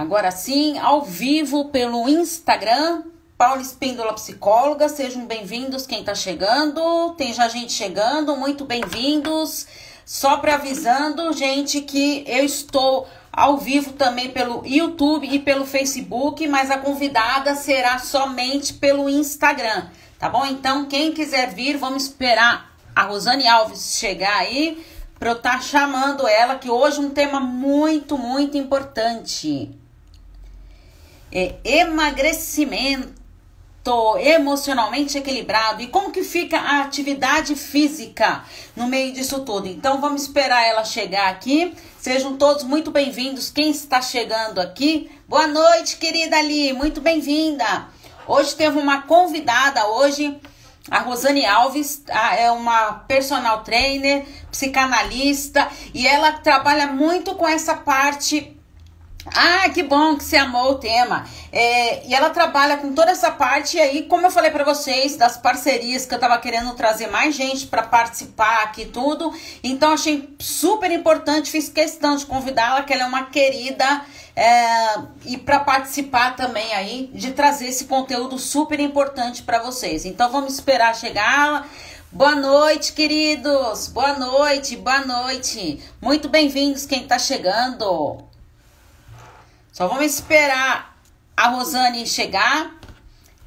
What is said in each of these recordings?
Agora sim, ao vivo pelo Instagram, Paula Espíndola Psicóloga. Sejam bem-vindos quem tá chegando. Tem já gente chegando, muito bem-vindos. Só para avisando, gente, que eu estou ao vivo também pelo YouTube e pelo Facebook, mas a convidada será somente pelo Instagram, tá bom? Então, quem quiser vir, vamos esperar a Rosane Alves chegar aí para eu estar tá chamando ela, que hoje é um tema muito, muito importante. É emagrecimento emocionalmente equilibrado e como que fica a atividade física no meio disso tudo. Então vamos esperar ela chegar aqui. Sejam todos muito bem-vindos. Quem está chegando aqui? Boa noite, querida Ali, muito bem-vinda. Hoje teve uma convidada hoje a Rosane Alves é uma personal trainer, psicanalista e ela trabalha muito com essa parte. Ah, que bom que você amou o tema. É, e ela trabalha com toda essa parte. E aí, como eu falei para vocês, das parcerias que eu tava querendo trazer mais gente para participar aqui tudo. Então, achei super importante. Fiz questão de convidá-la, que ela é uma querida é, e para participar também aí de trazer esse conteúdo super importante para vocês. Então vamos esperar chegar. Boa noite, queridos. Boa noite, boa noite. Muito bem-vindos quem está chegando. Só vamos esperar a Rosane chegar,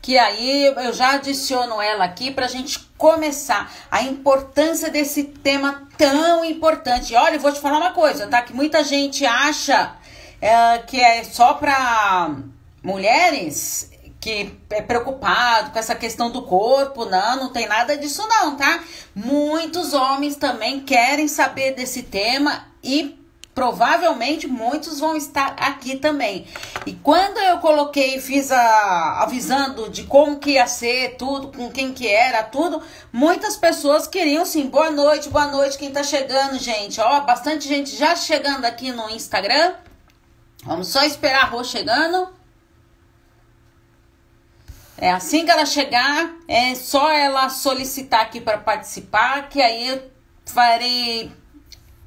que aí eu já adiciono ela aqui para a gente começar a importância desse tema tão importante. Olha, eu vou te falar uma coisa, tá? Que muita gente acha é, que é só para mulheres que é preocupado com essa questão do corpo, não, não tem nada disso não, tá? Muitos homens também querem saber desse tema e provavelmente muitos vão estar aqui também. E quando eu coloquei, fiz a avisando de como que ia ser tudo, com quem que era, tudo, muitas pessoas queriam sim, boa noite, boa noite quem tá chegando, gente. Ó, bastante gente já chegando aqui no Instagram. Vamos só esperar a Rô chegando. É assim que ela chegar, é só ela solicitar aqui para participar, que aí eu farei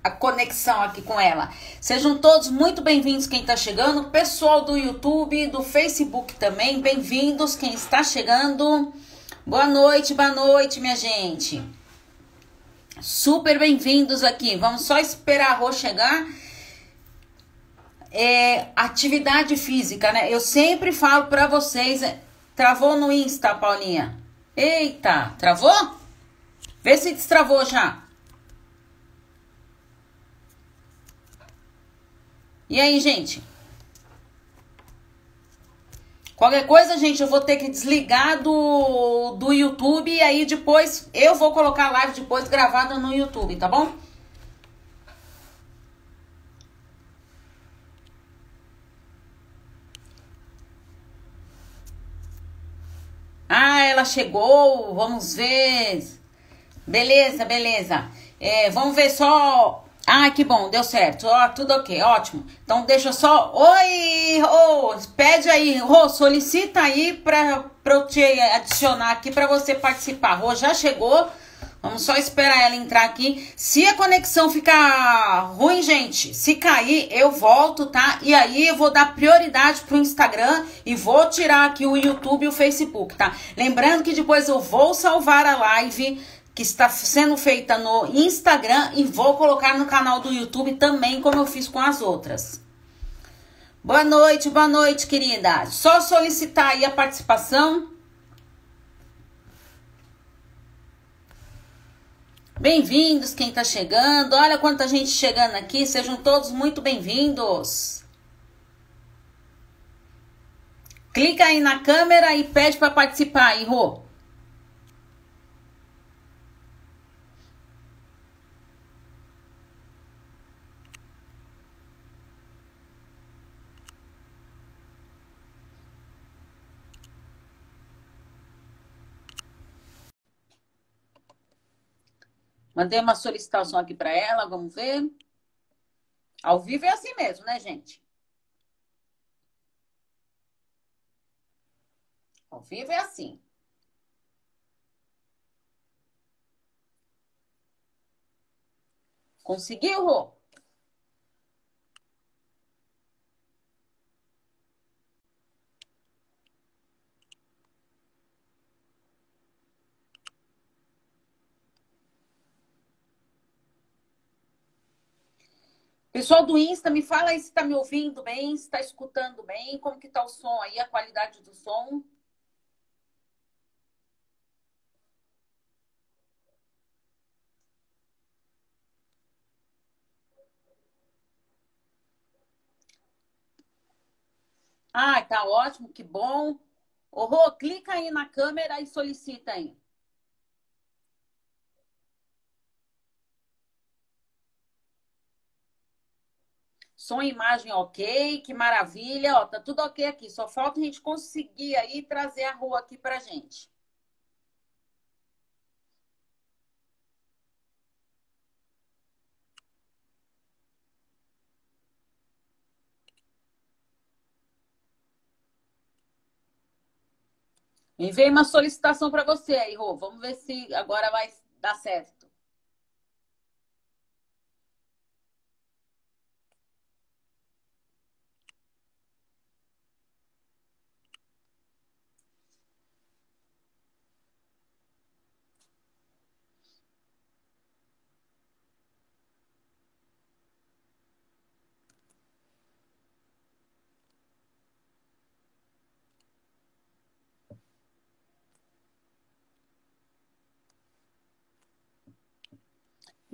a conexão aqui com ela. Sejam todos muito bem-vindos quem está chegando, pessoal do YouTube, do Facebook também, bem-vindos quem está chegando. Boa noite, boa noite, minha gente. Super bem-vindos aqui. Vamos só esperar a Rô chegar é, atividade física, né? Eu sempre falo para vocês. É, travou no Insta, Paulinha? Eita, travou? Vê se destravou já. E aí, gente? Qualquer coisa, gente, eu vou ter que desligar do, do YouTube e aí depois eu vou colocar a live depois gravada no YouTube, tá bom? Ah, ela chegou, vamos ver. Beleza, beleza. É, vamos ver só. Ah, que bom, deu certo. Ó, tudo ok, ótimo. Então deixa só. Oi, oh, pede aí, Rô, solicita aí pra eu te adicionar aqui pra você participar. Rô, já chegou. Vamos só esperar ela entrar aqui. Se a conexão ficar ruim, gente, se cair, eu volto, tá? E aí eu vou dar prioridade pro Instagram e vou tirar aqui o YouTube e o Facebook, tá? Lembrando que depois eu vou salvar a live que está sendo feita no Instagram e vou colocar no canal do YouTube também, como eu fiz com as outras. Boa noite, boa noite, querida. Só solicitar aí a participação Bem-vindos quem está chegando. Olha quanta gente chegando aqui. Sejam todos muito bem-vindos. Clica aí na câmera e pede para participar, aí, Rô. Mandei uma solicitação aqui para ela, vamos ver. Ao vivo é assim mesmo, né, gente? Ao vivo é assim. Conseguiu, Rô? Pessoal do Insta, me fala aí se está me ouvindo bem, se está escutando bem, como que está o som aí, a qualidade do som. Ah, tá ótimo, que bom. Ô, Rô, clica aí na câmera e solicita aí. Som e imagem ok, que maravilha. Ó, tá tudo ok aqui. Só falta a gente conseguir aí trazer a rua aqui pra gente. Enviei uma solicitação para você aí, Rô. Vamos ver se agora vai dar certo.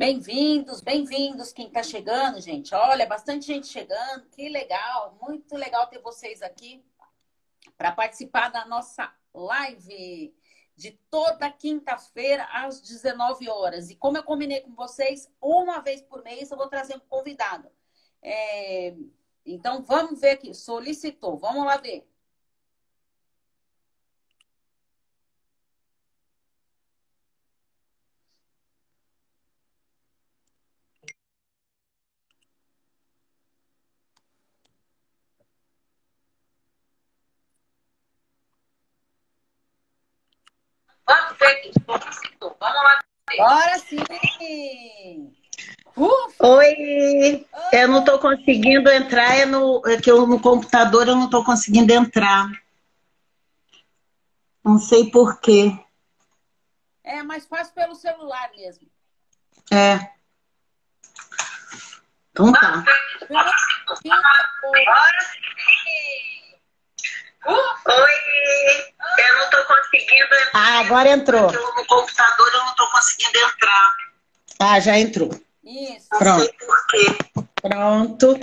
Bem-vindos, bem-vindos quem está chegando, gente. Olha, bastante gente chegando, que legal, muito legal ter vocês aqui para participar da nossa live de toda quinta-feira às 19 horas. E como eu combinei com vocês, uma vez por mês eu vou trazer um convidado. É... Então vamos ver aqui, solicitou, vamos lá ver. Vamos ver aqui. Vamos lá. Sim! Oi! Eu não estou conseguindo entrar, é no, é que eu, no computador eu não estou conseguindo entrar. Não sei por quê. É mais fácil pelo celular mesmo. É. Então tá. Bora sim! Oi! Eu não tô conseguindo entrar. Ah, agora entrou. Eu, no computador eu não tô conseguindo entrar. Ah, já entrou. Isso. Pronto. Pronto.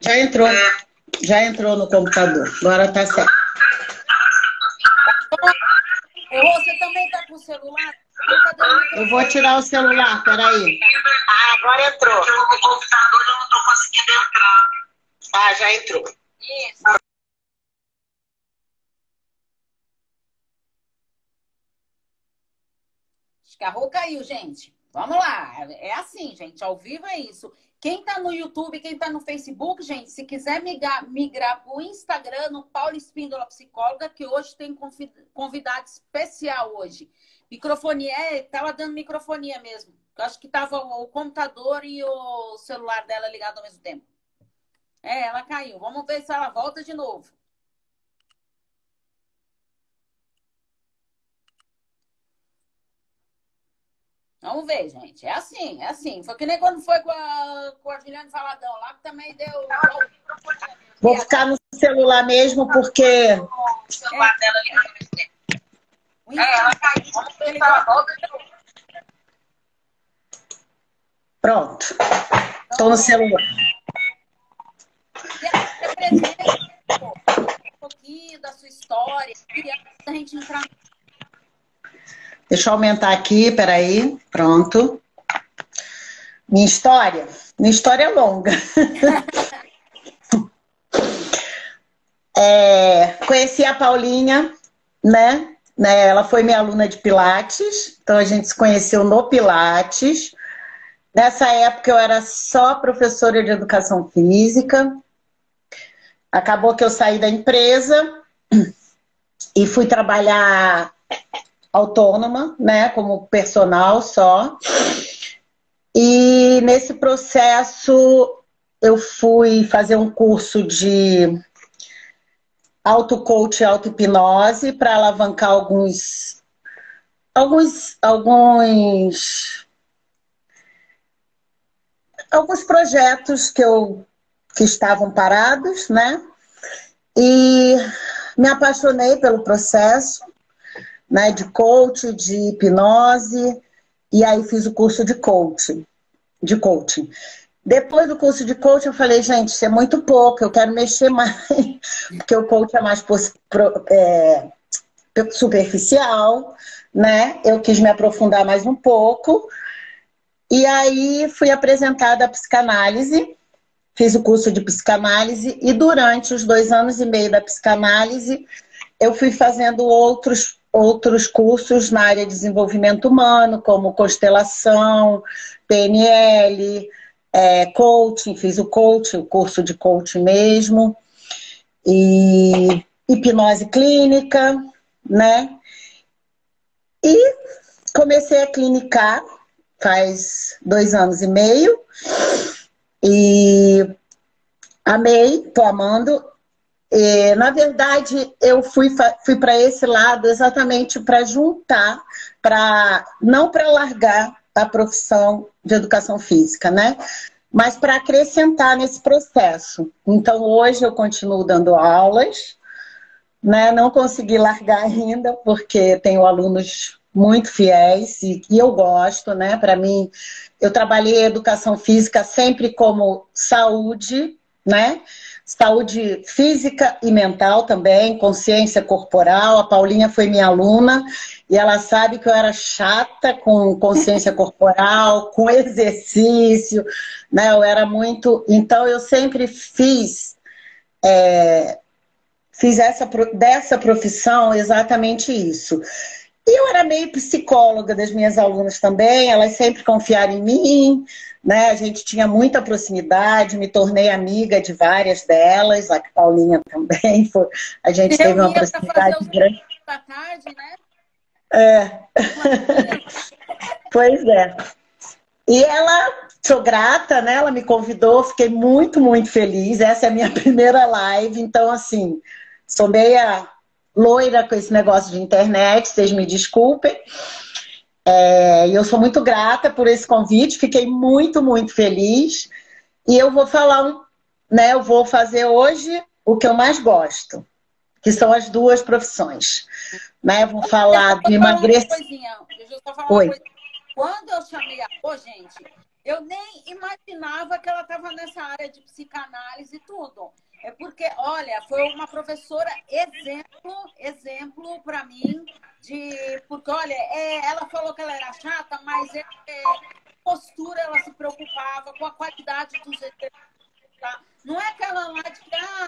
Já entrou. É. Já entrou no computador. Agora tá certo. Você também tá com o celular? Eu vou tirar o celular, peraí. Ah, agora entrou. Eu no computador eu não tô conseguindo entrar. Ah, já entrou. Isso. Escarrou caiu, gente. Vamos lá. É assim, gente. Ao vivo é isso. Quem tá no YouTube, quem tá no Facebook, gente, se quiser migrar, migrar pro Instagram, no Paulo Espíndola Psicóloga, que hoje tem convidado especial hoje. Microfonia, é, tava dando microfonia mesmo. Eu acho que tava o computador e o celular dela ligado ao mesmo tempo. É, ela caiu. Vamos ver se ela volta de novo. Vamos ver, gente. É assim, é assim. Foi que nem quando foi com a, com a Juliane Faladão lá, que também deu. Vou ficar no celular mesmo, porque. O celular dela ali É, ela caiu. Vamos ver se ela volta de novo. Pronto. Estou no celular um pouquinho da sua história, gente entrar. Deixa eu aumentar aqui, peraí. Pronto. Minha história? Minha história é longa. é, conheci a Paulinha, né? né? Ela foi minha aluna de Pilates, então a gente se conheceu no Pilates. Nessa época eu era só professora de educação física, Acabou que eu saí da empresa e fui trabalhar autônoma, né, como personal só. E nesse processo eu fui fazer um curso de auto-coach e auto-hipnose para alavancar alguns alguns alguns alguns projetos que eu que estavam parados, né? E me apaixonei pelo processo, né, de coach, de hipnose, e aí fiz o curso de coaching, de coaching. Depois do curso de coaching, eu falei, gente, isso é muito pouco, eu quero mexer mais, porque o coaching é mais é, superficial, né? Eu quis me aprofundar mais um pouco. E aí fui apresentada a psicanálise, fiz o curso de psicanálise, e durante os dois anos e meio da psicanálise, eu fui fazendo outros, outros cursos na área de desenvolvimento humano, como constelação, PNL, é, coaching, fiz o coaching, o curso de coaching mesmo, e hipnose clínica, né? E comecei a clinicar faz dois anos e meio e amei, tô amando. E, na verdade, eu fui, fui para esse lado exatamente para juntar, para não para largar a profissão de educação física, né? Mas para acrescentar nesse processo. Então, hoje eu continuo dando aulas, né? Não consegui largar ainda, porque tenho alunos muito fiéis e, e eu gosto, né? Para mim, eu trabalhei educação física sempre como saúde, né? Saúde física e mental também, consciência corporal. A Paulinha foi minha aluna e ela sabe que eu era chata com consciência corporal, com exercício, né? Eu era muito. Então eu sempre fiz. É... Fiz essa, dessa profissão exatamente isso. E eu era meio psicóloga das minhas alunas também, elas sempre confiaram em mim, né? A gente tinha muita proximidade, me tornei amiga de várias delas, a Paulinha também, foi, a gente teve uma proximidade grande. Da tarde, né? É. pois é. E ela, sou grata, né? Ela me convidou, fiquei muito, muito feliz. Essa é a minha primeira live, então, assim, sou meia loira com esse negócio de internet, vocês me desculpem. É, eu sou muito grata por esse convite, fiquei muito, muito feliz. E eu vou falar, né? Eu vou fazer hoje o que eu mais gosto, que são as duas profissões. Né? Vou falar de emagrecimento. Deixa eu só falar Oi. Quando eu chamei a Rô, gente, eu nem imaginava que ela estava nessa área de psicanálise e tudo. É porque, olha, foi uma professora exemplo, exemplo para mim de, porque olha, é, ela falou que ela era chata, mas é, é, postura ela se preocupava com a qualidade dos. Tá? Não é aquela lá de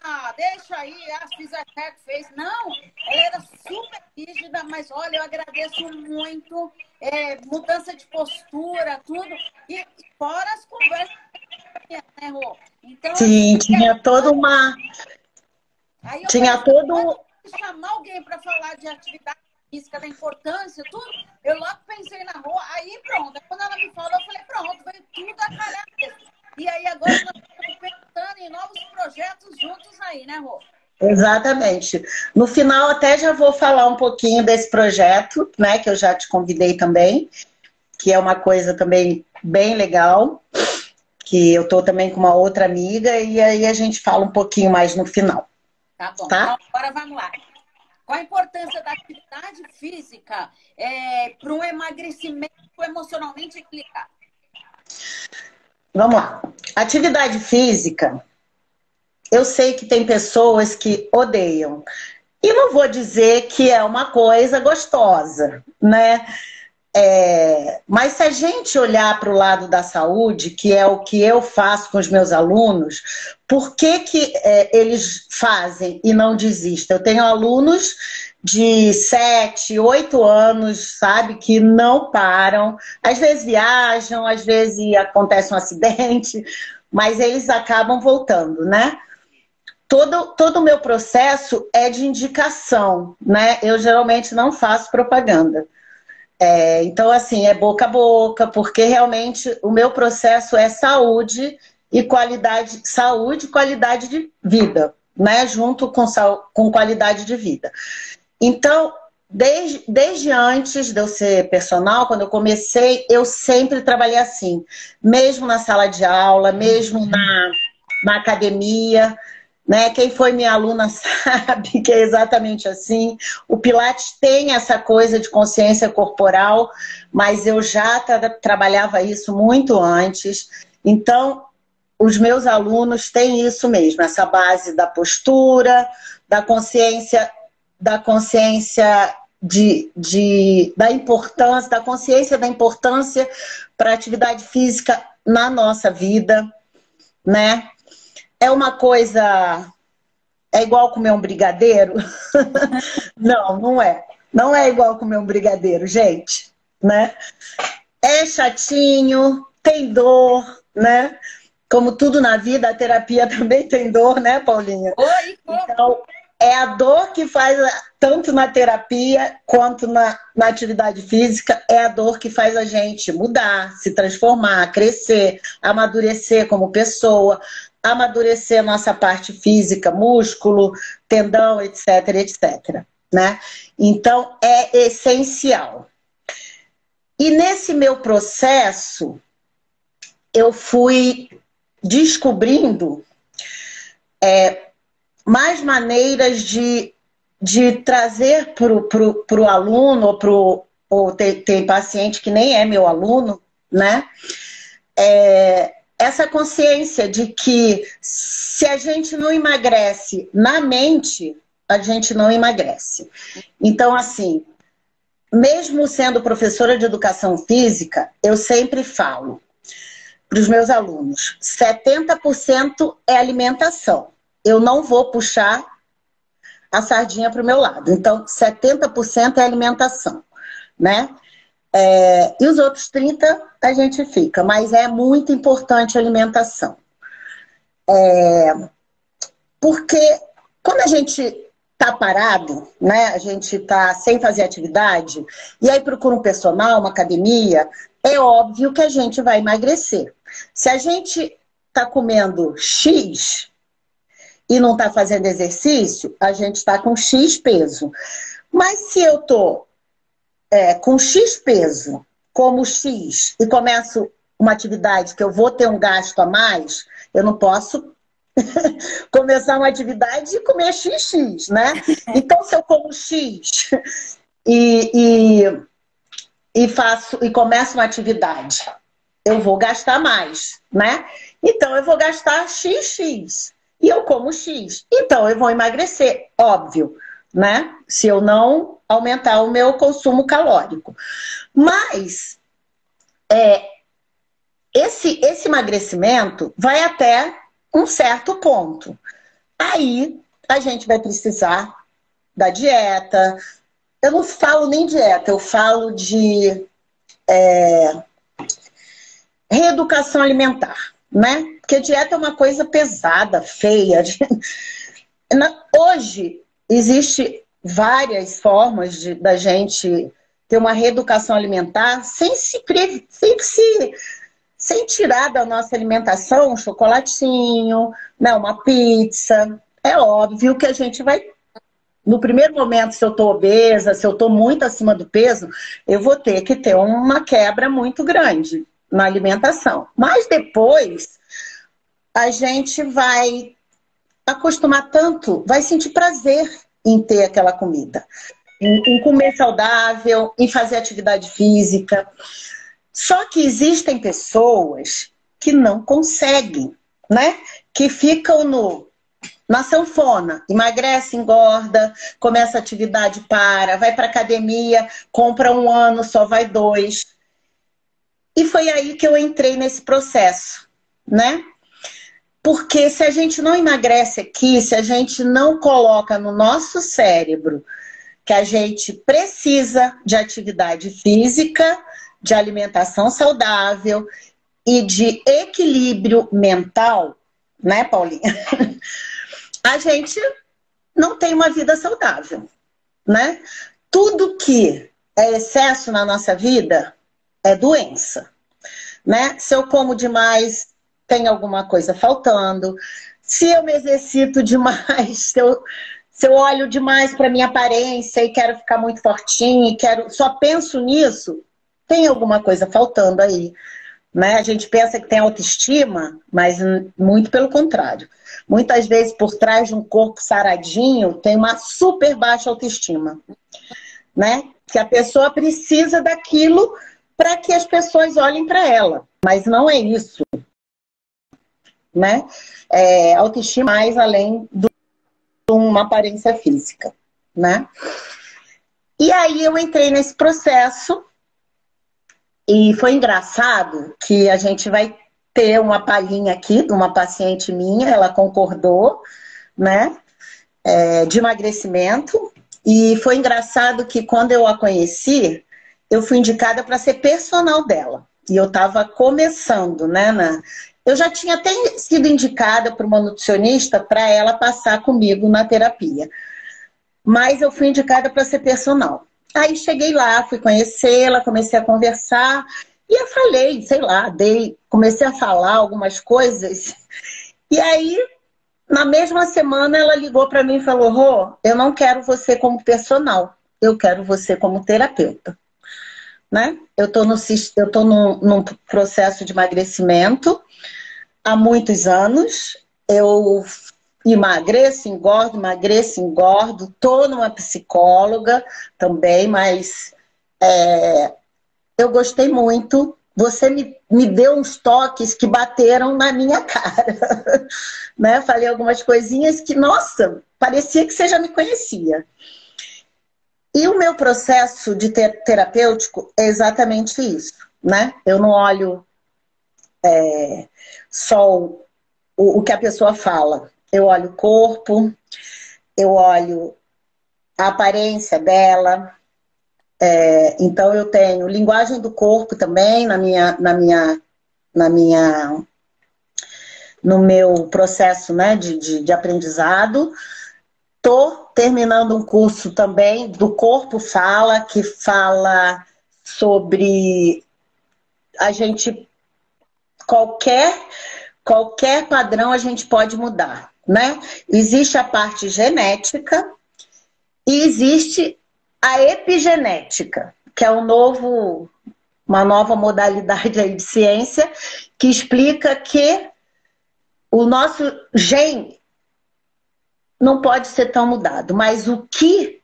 ah, deixa aí, ah, fiz que fez. Não, ela era super rígida, mas olha, eu agradeço muito. É, mudança de postura, tudo. E fora as conversas né, Rô? Então, Sim, tinha toda uma. tinha pensei, todo. Chamar alguém para falar de atividade física, da importância, tudo, eu logo pensei na rua, aí pronto. Quando ela me falou, eu falei, pronto, veio tudo a calhar E aí agora nós estamos pensando em novos projetos juntos aí, né, Rô? Exatamente. No final, até já vou falar um pouquinho desse projeto, né, que eu já te convidei também, que é uma coisa também bem legal que eu estou também com uma outra amiga, e aí a gente fala um pouquinho mais no final. Tá bom. Tá? Então, agora vamos lá. Qual a importância da atividade física é, para um emagrecimento emocionalmente equilibrado? Vamos lá. Atividade física, eu sei que tem pessoas que odeiam. E não vou dizer que é uma coisa gostosa, né? É, mas se a gente olhar para o lado da saúde, que é o que eu faço com os meus alunos, por que, que é, eles fazem e não desistem? Eu tenho alunos de 7, 8 anos, sabe, que não param. Às vezes viajam, às vezes acontece um acidente, mas eles acabam voltando, né? Todo, todo o meu processo é de indicação, né? Eu geralmente não faço propaganda. É, então, assim, é boca a boca, porque realmente o meu processo é saúde e qualidade, saúde e qualidade de vida, né? Junto com, com qualidade de vida. Então, desde, desde antes de eu ser personal, quando eu comecei, eu sempre trabalhei assim. Mesmo na sala de aula, mesmo na, na academia. Né? Quem foi minha aluna sabe que é exatamente assim. O Pilates tem essa coisa de consciência corporal, mas eu já tra trabalhava isso muito antes. Então, os meus alunos têm isso mesmo, essa base da postura, da consciência, da consciência de, de, da importância, da consciência da importância para a atividade física na nossa vida, né? É uma coisa. É igual comer um brigadeiro? não, não é. Não é igual comer um brigadeiro, gente, né? É chatinho, tem dor, né? Como tudo na vida, a terapia também tem dor, né, Paulinha? Oi, então, é a dor que faz, tanto na terapia quanto na, na atividade física, é a dor que faz a gente mudar, se transformar, crescer, amadurecer como pessoa, amadurecer nossa parte física, músculo, tendão, etc, etc. Né? Então, é essencial. E nesse meu processo, eu fui descobrindo é, mais maneiras de, de trazer para o aluno, ou, pro, ou tem, tem paciente que nem é meu aluno, né? É, essa consciência de que se a gente não emagrece na mente, a gente não emagrece. Então, assim, mesmo sendo professora de educação física, eu sempre falo para os meus alunos: 70% é alimentação eu não vou puxar a sardinha para o meu lado. Então, 70% é alimentação, né? É, e os outros 30% a gente fica, mas é muito importante a alimentação. É, porque quando a gente tá parado, né? A gente tá sem fazer atividade, e aí procura um personal, uma academia, é óbvio que a gente vai emagrecer. Se a gente tá comendo X, e não está fazendo exercício, a gente está com X peso. Mas se eu estou é, com X peso, como X, e começo uma atividade que eu vou ter um gasto a mais, eu não posso começar uma atividade e comer XX, né? Então, se eu como X e, e, e faço e começo uma atividade, eu vou gastar mais, né? Então, eu vou gastar XX e eu como X. Então eu vou emagrecer, óbvio, né? Se eu não aumentar o meu consumo calórico. Mas é, esse, esse emagrecimento vai até um certo ponto. Aí a gente vai precisar da dieta. Eu não falo nem dieta, eu falo de é, reeducação alimentar né? Porque dieta é uma coisa pesada, feia. Hoje existe várias formas de, da gente ter uma reeducação alimentar sem se, sem se sem tirar da nossa alimentação um chocolatinho, né, uma pizza. É óbvio que a gente vai no primeiro momento, se eu estou obesa, se eu estou muito acima do peso, eu vou ter que ter uma quebra muito grande na alimentação. Mas depois a gente vai acostumar tanto, vai sentir prazer em ter aquela comida, em, em comer saudável, em fazer atividade física. Só que existem pessoas que não conseguem, né? Que ficam no na sanfona, emagrece, engorda, começa atividade, para, vai para academia, compra um ano, só vai dois. E foi aí que eu entrei nesse processo, né? Porque se a gente não emagrece aqui, se a gente não coloca no nosso cérebro que a gente precisa de atividade física, de alimentação saudável e de equilíbrio mental, né, Paulinha? A gente não tem uma vida saudável, né? Tudo que é excesso na nossa vida é doença, né? Se eu como demais, tem alguma coisa faltando. Se eu me exercito demais, se eu, Se eu olho demais para minha aparência e quero ficar muito fortinha e quero, só penso nisso, tem alguma coisa faltando aí. Né? A gente pensa que tem autoestima, mas muito pelo contrário. Muitas vezes, por trás de um corpo saradinho, tem uma super baixa autoestima. Né? Que a pessoa precisa daquilo para que as pessoas olhem para ela. Mas não é isso. Né? É, autoestima mais além de uma aparência física. Né? E aí eu entrei nesse processo e foi engraçado que a gente vai ter uma palhinha aqui de uma paciente minha, ela concordou, né? É, de emagrecimento. E foi engraçado que quando eu a conheci, eu fui indicada para ser personal dela. E eu estava começando, né? Na... Eu já tinha até sido indicada por uma nutricionista para ela passar comigo na terapia. Mas eu fui indicada para ser personal. Aí cheguei lá, fui conhecê-la, comecei a conversar e eu falei, sei lá, dei, comecei a falar algumas coisas. E aí, na mesma semana, ela ligou para mim e falou: Rô, eu não quero você como personal, eu quero você como terapeuta. Né? Eu estou no, eu tô num, num processo de emagrecimento há muitos anos. Eu emagreço, engordo, emagreço, engordo. Tô numa psicóloga também, mas é, eu gostei muito. Você me, me deu uns toques que bateram na minha cara. né? Falei algumas coisinhas que, nossa, parecia que você já me conhecia. E o meu processo de ter, terapêutico é exatamente isso, né? Eu não olho é, só o, o que a pessoa fala, eu olho o corpo, eu olho a aparência dela. É, então eu tenho linguagem do corpo também na minha, na minha, na minha, no meu processo né, de, de, de aprendizado. Tô terminando um curso também do Corpo Fala, que fala sobre a gente qualquer qualquer padrão a gente pode mudar né? Existe a parte genética e existe a epigenética, que é um novo, uma nova modalidade aí de ciência que explica que o nosso gene não pode ser tão mudado, mas o que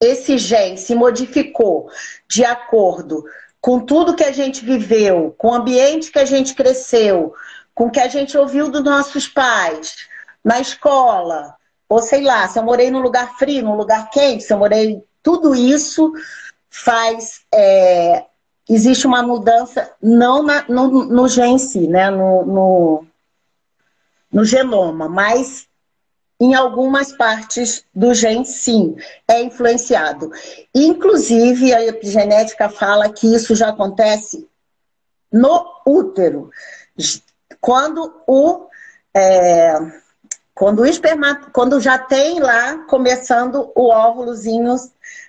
esse gene se modificou de acordo com tudo que a gente viveu, com o ambiente que a gente cresceu, com o que a gente ouviu dos nossos pais, na escola, ou sei lá, se eu morei num lugar frio, num lugar quente, se eu morei. Tudo isso faz. É, existe uma mudança, não na, no, no em si, né? No, no, no genoma, mas em algumas partes do gene, sim, é influenciado. Inclusive, a epigenética fala que isso já acontece no útero, quando o. É, quando o espermato, quando já tem lá começando o óvulozinho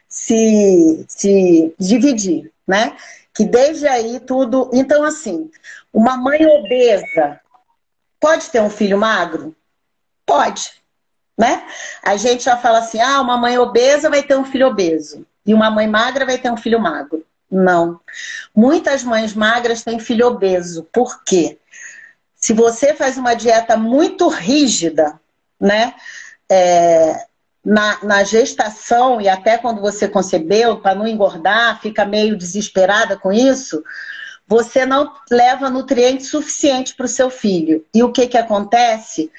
se, se dividir, né? Que desde aí tudo. Então, assim, uma mãe obesa pode ter um filho magro? Pode, né? A gente já fala assim: ah, uma mãe obesa vai ter um filho obeso, e uma mãe magra vai ter um filho magro. Não. Muitas mães magras têm filho obeso. Por quê? Se você faz uma dieta muito rígida, né? É, na, na, gestação e até quando você concebeu, para não engordar, fica meio desesperada com isso, você não leva nutrientes suficientes para o seu filho. E o que, que acontece?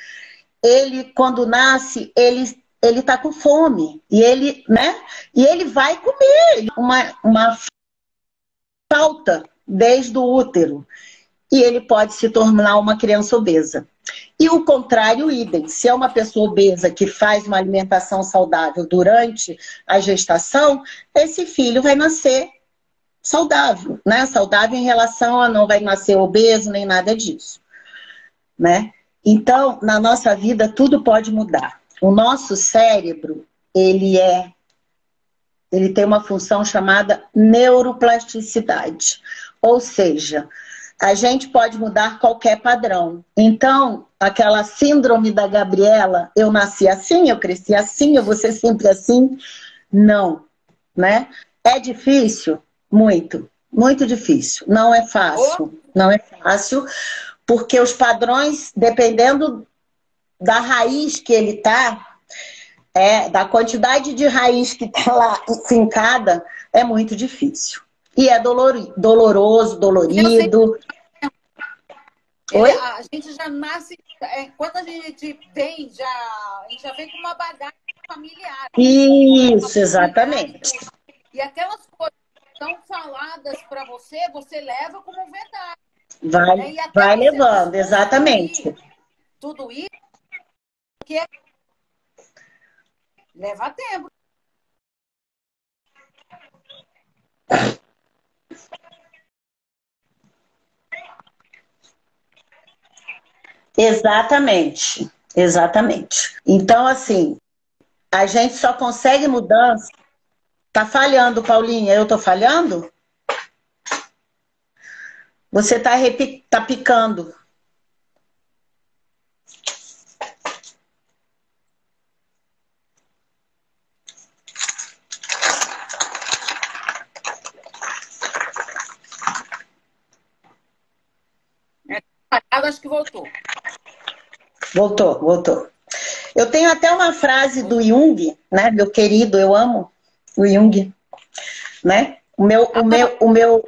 Ele, quando nasce, ele ele está com fome e ele, né? E ele vai comer uma, uma falta desde o útero e ele pode se tornar uma criança obesa. E o contrário, idem. Se é uma pessoa obesa que faz uma alimentação saudável durante a gestação, esse filho vai nascer saudável, né? Saudável em relação a não vai nascer obeso nem nada disso, né? Então, na nossa vida tudo pode mudar. O nosso cérebro, ele é ele tem uma função chamada neuroplasticidade. Ou seja, a gente pode mudar qualquer padrão. Então, aquela síndrome da Gabriela, eu nasci assim, eu cresci assim, eu vou ser sempre assim, não, né? É difícil? Muito, muito difícil. Não é fácil, não é fácil, porque os padrões, dependendo da raiz que ele tá, é, da quantidade de raiz que tá lá fincada, é muito difícil. E é dolor, doloroso, dolorido. Oi? A gente já nasce, é, quando a gente vem, já, a gente já vem com uma bagagem familiar. Isso, exatamente. E aquelas coisas que são faladas para você, você leva como verdade. Vai, né? vai levando, exatamente. Tudo isso, que é... leva tempo. Exatamente, exatamente. Então, assim, a gente só consegue mudança. Tá falhando, Paulinha? Eu tô falhando? Você tá, repi... tá picando. Acho que voltou. Voltou, voltou. Eu tenho até uma frase do Jung, né? Meu querido, eu amo o Jung, né? O meu, o meu, o meu,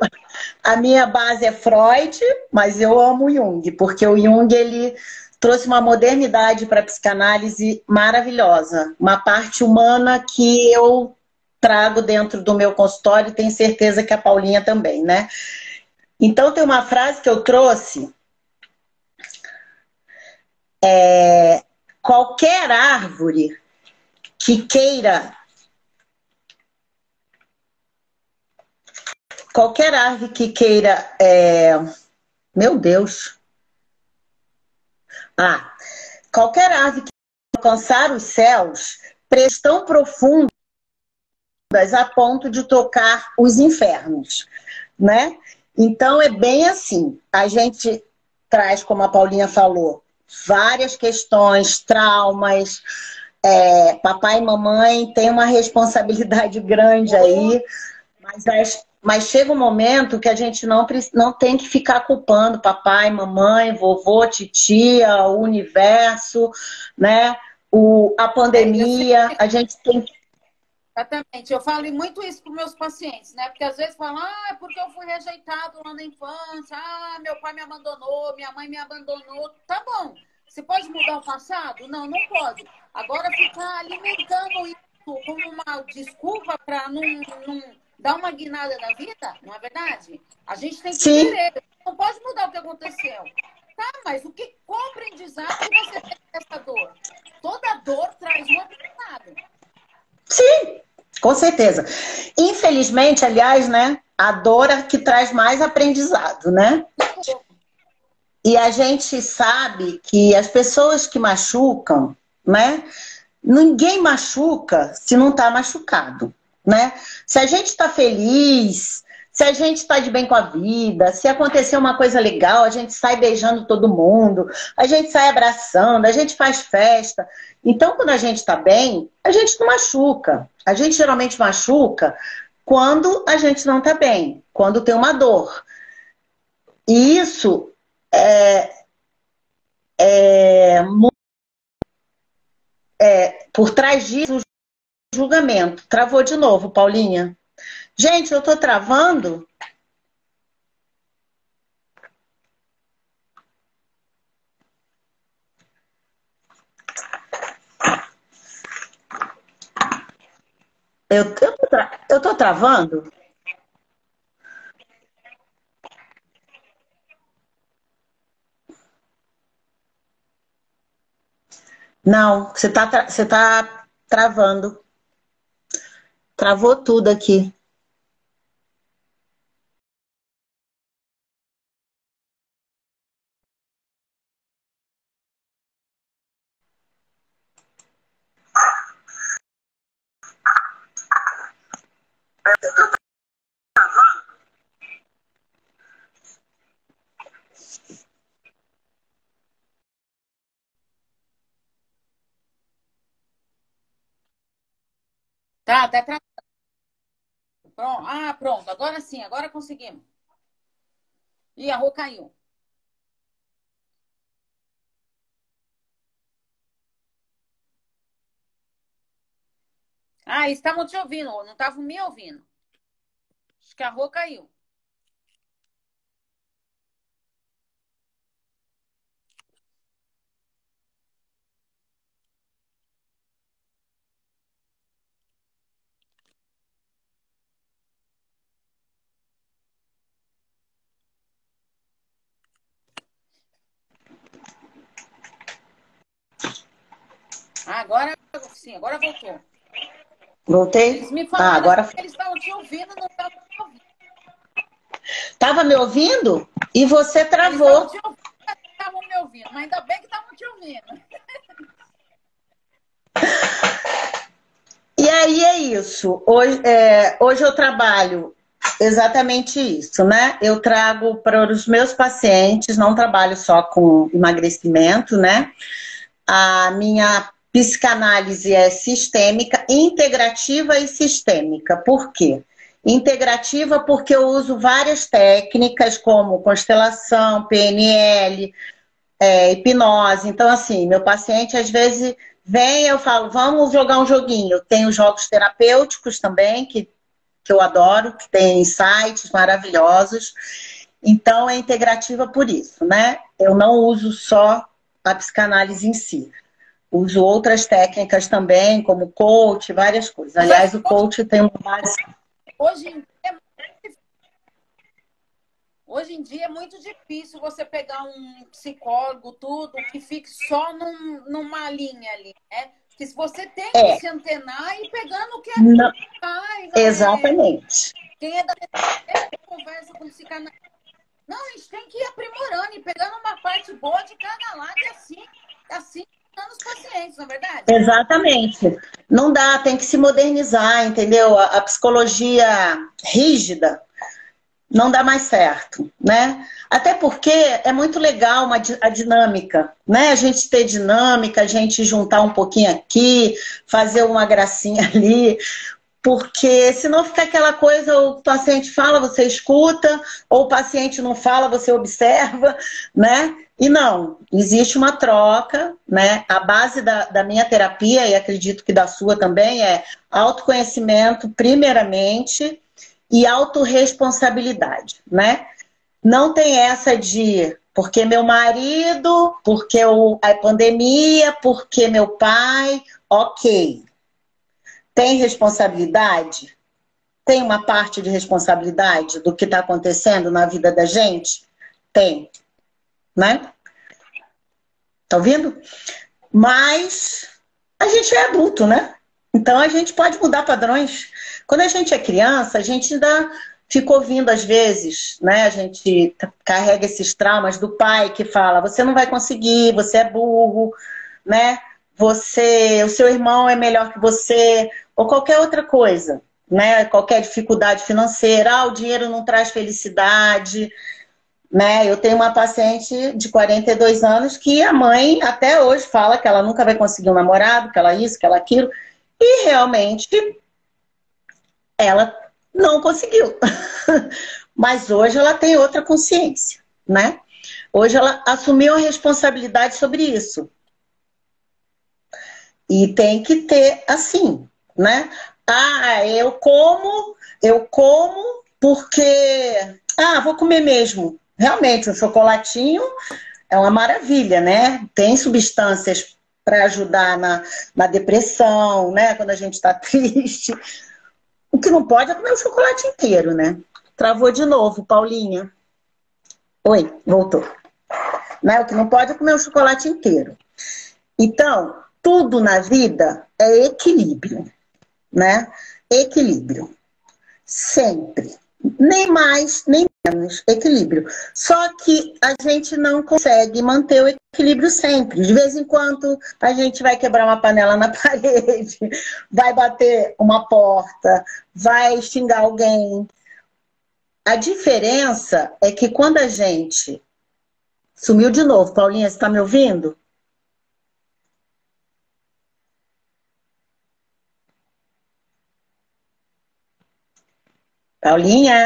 a minha base é Freud, mas eu amo Jung, porque o Jung ele trouxe uma modernidade para a psicanálise maravilhosa, uma parte humana que eu trago dentro do meu consultório e tenho certeza que a Paulinha também, né? Então tem uma frase que eu trouxe é, qualquer árvore que queira. Qualquer árvore que queira. É, meu Deus. Ah, qualquer árvore que alcançar os céus tão profundas a ponto de tocar os infernos, né? Então é bem assim. A gente traz, como a Paulinha falou, várias questões, traumas. É, papai e mamãe têm uma responsabilidade grande aí, mas, mas chega um momento que a gente não, não tem que ficar culpando papai, mamãe, vovô, titia, o universo, né? O, a pandemia, a gente tem que Exatamente. Eu falo muito isso para meus pacientes, né? Porque às vezes falam, ah, é porque eu fui rejeitado lá na infância, ah, meu pai me abandonou, minha mãe me abandonou. Tá bom. Você pode mudar o passado? Não, não pode. Agora ficar alimentando isso como uma desculpa para não, não dar uma guinada na vida, não é verdade? A gente tem que Sim. querer. Não pode mudar o que aconteceu. Tá, mas o que aprendizado você tem dessa dor? Toda dor traz um aprendizado. Sim, com certeza. Infelizmente, aliás, né? A dor é que traz mais aprendizado, né? E a gente sabe que as pessoas que machucam, né? Ninguém machuca se não está machucado, né? Se a gente está feliz, se a gente está de bem com a vida, se acontecer uma coisa legal, a gente sai beijando todo mundo, a gente sai abraçando, a gente faz festa. Então, quando a gente está bem, a gente não machuca. A gente geralmente machuca quando a gente não está bem, quando tem uma dor. E isso é, é, é por trás disso julgamento. Travou de novo, Paulinha. Gente, eu estou travando? Eu, eu, tô, tra... eu tô travando? Não, você tá, tra... você tá travando. Travou tudo aqui. Tá, tá travando. Pronto. Ah, pronto. Agora sim, agora conseguimos. E a rua caiu. Ah, estavam te ouvindo, não estavam me ouvindo. Acho que a rua caiu. Ah, agora sim, agora voltou. Voltei? Eles me falaram ah, agora... que eles estavam te ouvindo, não estavam te ouvindo. Tava me ouvindo? E você travou. Estavam me ouvindo, mas ainda bem que estavam te ouvindo. E aí é isso. Hoje, é, hoje eu trabalho exatamente isso, né? Eu trago para os meus pacientes, não trabalho só com emagrecimento, né? A minha psicanálise é sistêmica, integrativa e sistêmica. Por quê? Integrativa porque eu uso várias técnicas como constelação, PNL, é, hipnose. Então, assim, meu paciente às vezes vem, eu falo, vamos jogar um joguinho. Eu tenho jogos terapêuticos também, que, que eu adoro, que tem sites maravilhosos. Então, é integrativa por isso, né? Eu não uso só a psicanálise em si. Uso outras técnicas também, como coach, várias coisas. Aliás, o coach tem uma base. Hoje em dia, hoje em dia é muito difícil você pegar um psicólogo, tudo, que fique só num, numa linha ali, né? Porque se você tem é. que se antenar e pegando o que é Não. Pai, Exatamente. É, quem é da conversa com psicanalista. Não, a gente tem que ir aprimorando e pegando uma parte boa de cada lado e assim, assim pacientes, é verdade? Exatamente. Não dá, tem que se modernizar, entendeu? A, a psicologia rígida não dá mais certo, né? Até porque é muito legal uma, a dinâmica, né? A gente ter dinâmica, a gente juntar um pouquinho aqui, fazer uma gracinha ali, porque senão fica aquela coisa, o paciente fala, você escuta, ou o paciente não fala, você observa, né? E não, existe uma troca, né? A base da, da minha terapia, e acredito que da sua também, é autoconhecimento, primeiramente, e autorresponsabilidade, né? Não tem essa de porque meu marido, porque o, a pandemia, porque meu pai, ok. Tem responsabilidade? Tem uma parte de responsabilidade do que está acontecendo na vida da gente? Tem né? Tá ouvindo? Mas a gente é adulto, né? Então a gente pode mudar padrões. Quando a gente é criança, a gente ainda fica ouvindo às vezes, né? A gente carrega esses traumas do pai que fala: você não vai conseguir, você é burro, né? Você, o seu irmão é melhor que você, ou qualquer outra coisa, né? Qualquer dificuldade financeira, ah, o dinheiro não traz felicidade. Né? Eu tenho uma paciente de 42 anos que a mãe até hoje fala que ela nunca vai conseguir um namorado, que ela isso, que ela aquilo, e realmente ela não conseguiu. Mas hoje ela tem outra consciência, né? Hoje ela assumiu a responsabilidade sobre isso. E tem que ter assim, né? Ah, eu como, eu como porque ah, vou comer mesmo realmente, o chocolatinho é uma maravilha, né? Tem substâncias para ajudar na, na depressão, né? Quando a gente está triste. O que não pode é comer o chocolate inteiro, né? Travou de novo, Paulinha. Oi, voltou. Né? O que não pode é comer o chocolate inteiro. Então, tudo na vida é equilíbrio, né? Equilíbrio. Sempre. Nem mais, nem menos equilíbrio. Só que a gente não consegue manter o equilíbrio sempre. De vez em quando a gente vai quebrar uma panela na parede, vai bater uma porta, vai xingar alguém. A diferença é que quando a gente. Sumiu de novo, Paulinha, você está me ouvindo? Paulinha?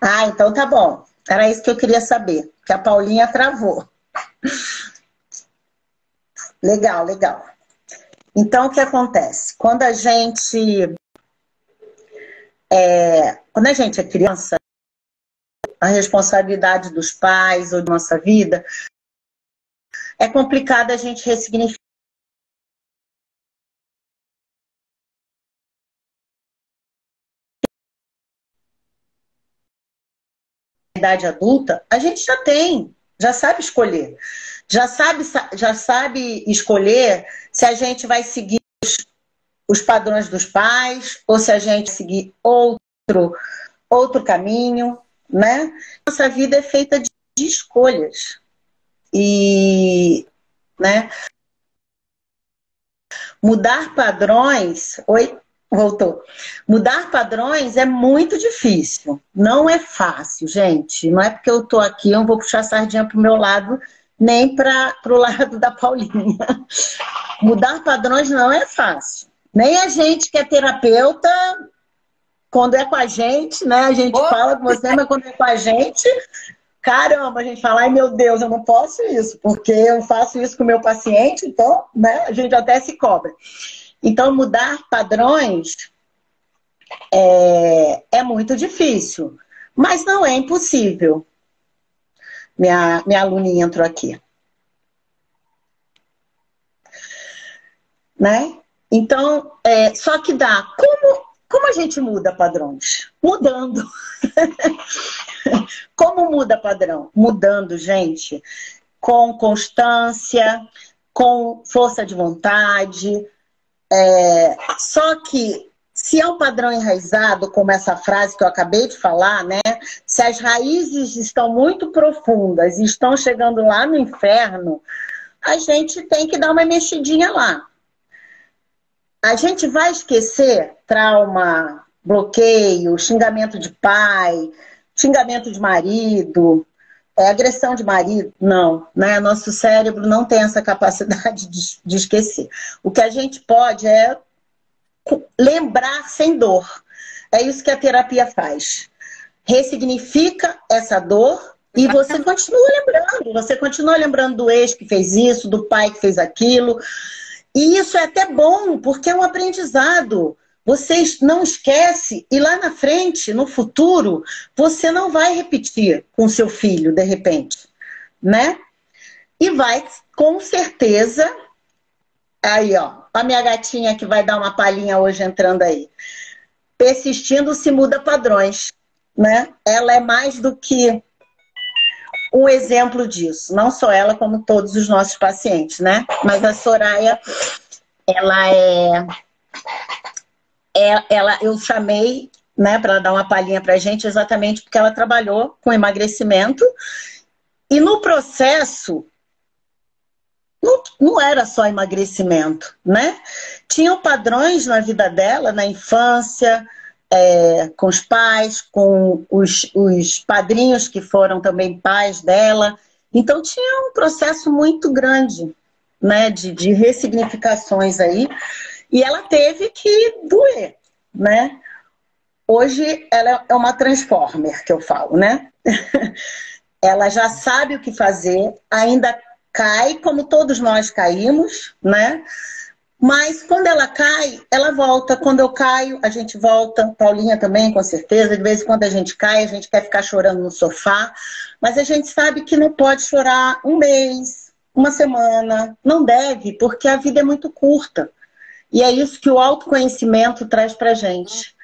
Ah, então tá bom. Era isso que eu queria saber, que a Paulinha travou. Legal, legal. Então, o que acontece? Quando a gente é, quando a gente é criança, a responsabilidade dos pais ou de nossa vida é complicado a gente ressignificar. idade adulta, a gente já tem, já sabe escolher. Já sabe, já sabe escolher se a gente vai seguir os, os padrões dos pais ou se a gente seguir outro, outro caminho, né? Nossa vida é feita de, de escolhas. E, né? Mudar padrões. Oi? Voltou. Mudar padrões é muito difícil. Não é fácil, gente. Não é porque eu tô aqui, eu vou puxar a sardinha pro meu lado, nem para o lado da Paulinha. Mudar padrões não é fácil. Nem a gente que é terapeuta, quando é com a gente, né? A gente oh. fala com você, mas quando é com a gente, caramba, a gente fala, ai meu Deus, eu não posso isso, porque eu faço isso com o meu paciente, então, né? A gente até se cobra. Então, mudar padrões é, é muito difícil, mas não é impossível. Minha, minha aluninha entrou aqui. Né? Então, é, só que dá. Como, como a gente muda padrões? Mudando. como muda padrão? Mudando, gente. Com constância, com força de vontade, é, só que se é um padrão enraizado, como essa frase que eu acabei de falar, né? Se as raízes estão muito profundas e estão chegando lá no inferno, a gente tem que dar uma mexidinha lá. A gente vai esquecer trauma, bloqueio, xingamento de pai, xingamento de marido, é agressão de marido? Não, né? Nosso cérebro não tem essa capacidade de, de esquecer. O que a gente pode é lembrar sem dor. É isso que a terapia faz. Ressignifica essa dor e você continua lembrando. Você continua lembrando do ex que fez isso, do pai que fez aquilo. E isso é até bom, porque é um aprendizado. Você não esquece e lá na frente, no futuro, você não vai repetir com seu filho, de repente, né? E vai, com certeza, aí ó, a minha gatinha que vai dar uma palhinha hoje entrando aí. Persistindo se muda padrões, né? Ela é mais do que um exemplo disso. Não só ela, como todos os nossos pacientes, né? Mas a Soraya, ela é, ela, eu chamei né, para dar uma palhinha para a gente, exatamente porque ela trabalhou com emagrecimento. E no processo, não, não era só emagrecimento, né? Tinham padrões na vida dela, na infância, é, com os pais, com os, os padrinhos que foram também pais dela. Então tinha um processo muito grande né, de, de ressignificações aí. E ela teve que doer, né? Hoje ela é uma transformer, que eu falo, né? ela já sabe o que fazer, ainda cai, como todos nós caímos, né? Mas quando ela cai, ela volta. Quando eu caio, a gente volta. Paulinha também, com certeza. De vez em quando a gente cai, a gente quer ficar chorando no sofá. Mas a gente sabe que não pode chorar um mês, uma semana. Não deve, porque a vida é muito curta. E é isso que o autoconhecimento traz para gente.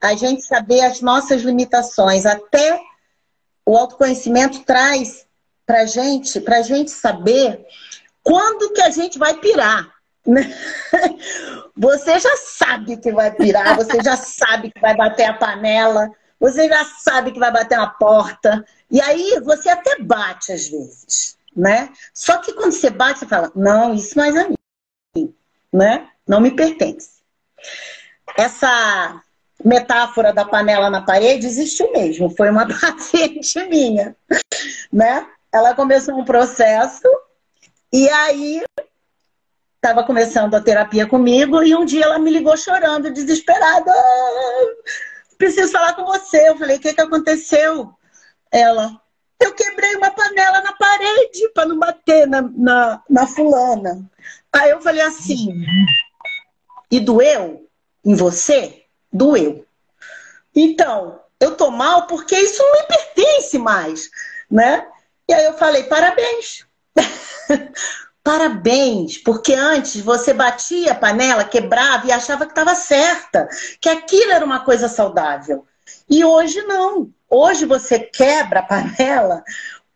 A gente saber as nossas limitações. Até o autoconhecimento traz para gente, para gente saber quando que a gente vai pirar. Né? Você já sabe que vai pirar, você já sabe que vai bater a panela, você já sabe que vai bater na porta. E aí você até bate às vezes. né? Só que quando você bate, você fala, não, isso não é mim, né? Não me pertence. Essa metáfora da panela na parede existiu mesmo, foi uma paciente minha, né? Ela começou um processo e aí estava começando a terapia comigo e um dia ela me ligou chorando, desesperada. Preciso falar com você. Eu falei, o que, que aconteceu? Ela, eu quebrei uma panela na parede para não bater na, na, na fulana. Aí eu falei assim, e doeu em você? Doeu. Então, eu tô mal porque isso não me pertence mais, né? E aí eu falei, parabéns. Parabéns, porque antes você batia a panela, quebrava e achava que estava certa, que aquilo era uma coisa saudável. E hoje não. Hoje você quebra a panela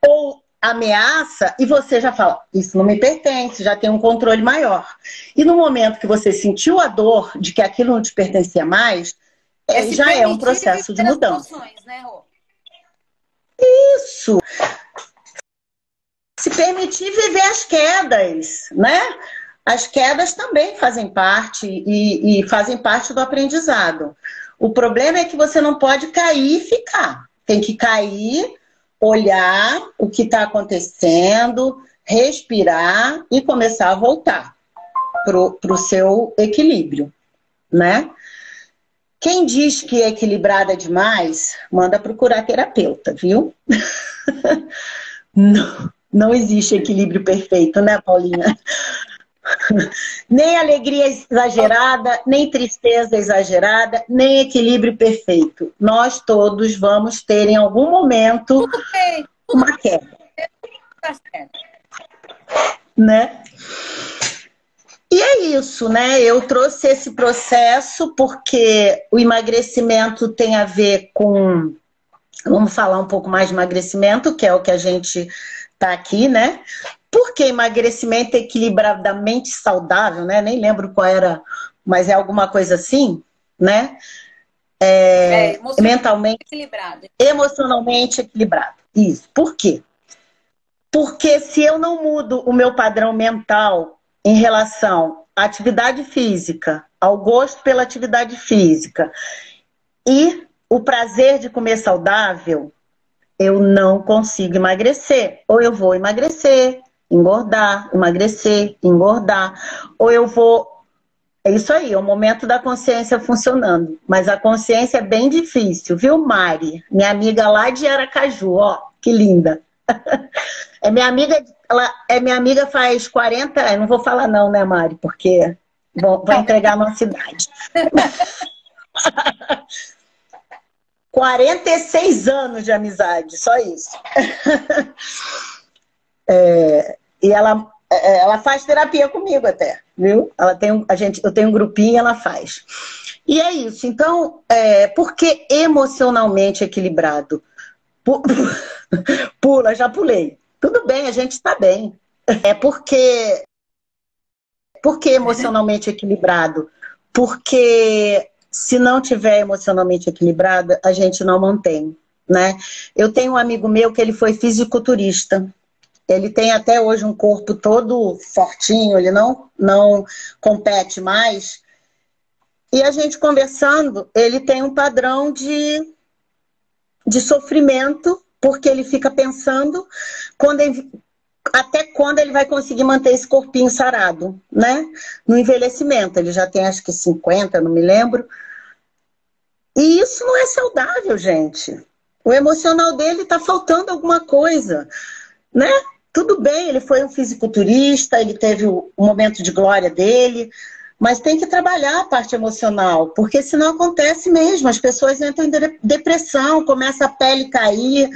ou ameaça e você já fala: Isso não me pertence, já tem um controle maior. E no momento que você sentiu a dor de que aquilo não te pertencia mais, é, já é um processo de mudança. Né, Isso se permitir viver as quedas, né? As quedas também fazem parte e, e fazem parte do aprendizado. O problema é que você não pode cair e ficar. Tem que cair, olhar o que está acontecendo, respirar e começar a voltar para o seu equilíbrio, né? Quem diz que é equilibrada demais, manda procurar terapeuta, viu? não, não existe equilíbrio perfeito, né, Paulinha? nem alegria exagerada, nem tristeza exagerada, nem equilíbrio perfeito. Nós todos vamos ter em algum momento uma queda. Tá né? E é isso, né? Eu trouxe esse processo porque o emagrecimento tem a ver com. Vamos falar um pouco mais de emagrecimento, que é o que a gente tá aqui, né? Porque emagrecimento equilibradamente saudável, né? Nem lembro qual era, mas é alguma coisa assim, né? É, é emocionalmente mentalmente equilibrado. Emocionalmente equilibrado. Isso. Por quê? Porque se eu não mudo o meu padrão mental em relação à atividade física, ao gosto pela atividade física e o prazer de comer saudável, eu não consigo emagrecer. Ou eu vou emagrecer, engordar, emagrecer, engordar. Ou eu vou. É isso aí, é o momento da consciência funcionando. Mas a consciência é bem difícil, viu, Mari? Minha amiga lá de Aracaju, ó, que linda. É minha amiga, ela é minha amiga faz 40 anos. Não vou falar não, né, Mari? Porque vai entregar a nossa idade. 46 anos de amizade, só isso. é, e ela, é, ela faz terapia comigo até, viu? Ela tem, a gente, eu tenho um grupinho e ela faz. E é isso. Então, é, por que emocionalmente equilibrado? Pula, já pulei. Tudo bem, a gente está bem. É porque. Por que emocionalmente equilibrado? Porque se não tiver emocionalmente equilibrada, a gente não mantém, né? Eu tenho um amigo meu que ele foi fisiculturista. Ele tem até hoje um corpo todo fortinho, ele não não compete mais. E a gente conversando, ele tem um padrão de de sofrimento, porque ele fica pensando quando ele, até quando ele vai conseguir manter esse corpinho sarado, né? No envelhecimento, ele já tem acho que 50, não me lembro. E isso não é saudável, gente. O emocional dele está faltando alguma coisa, né? Tudo bem, ele foi um fisiculturista, ele teve o momento de glória dele, mas tem que trabalhar a parte emocional, porque senão acontece mesmo. As pessoas entram em depressão, começa a pele cair,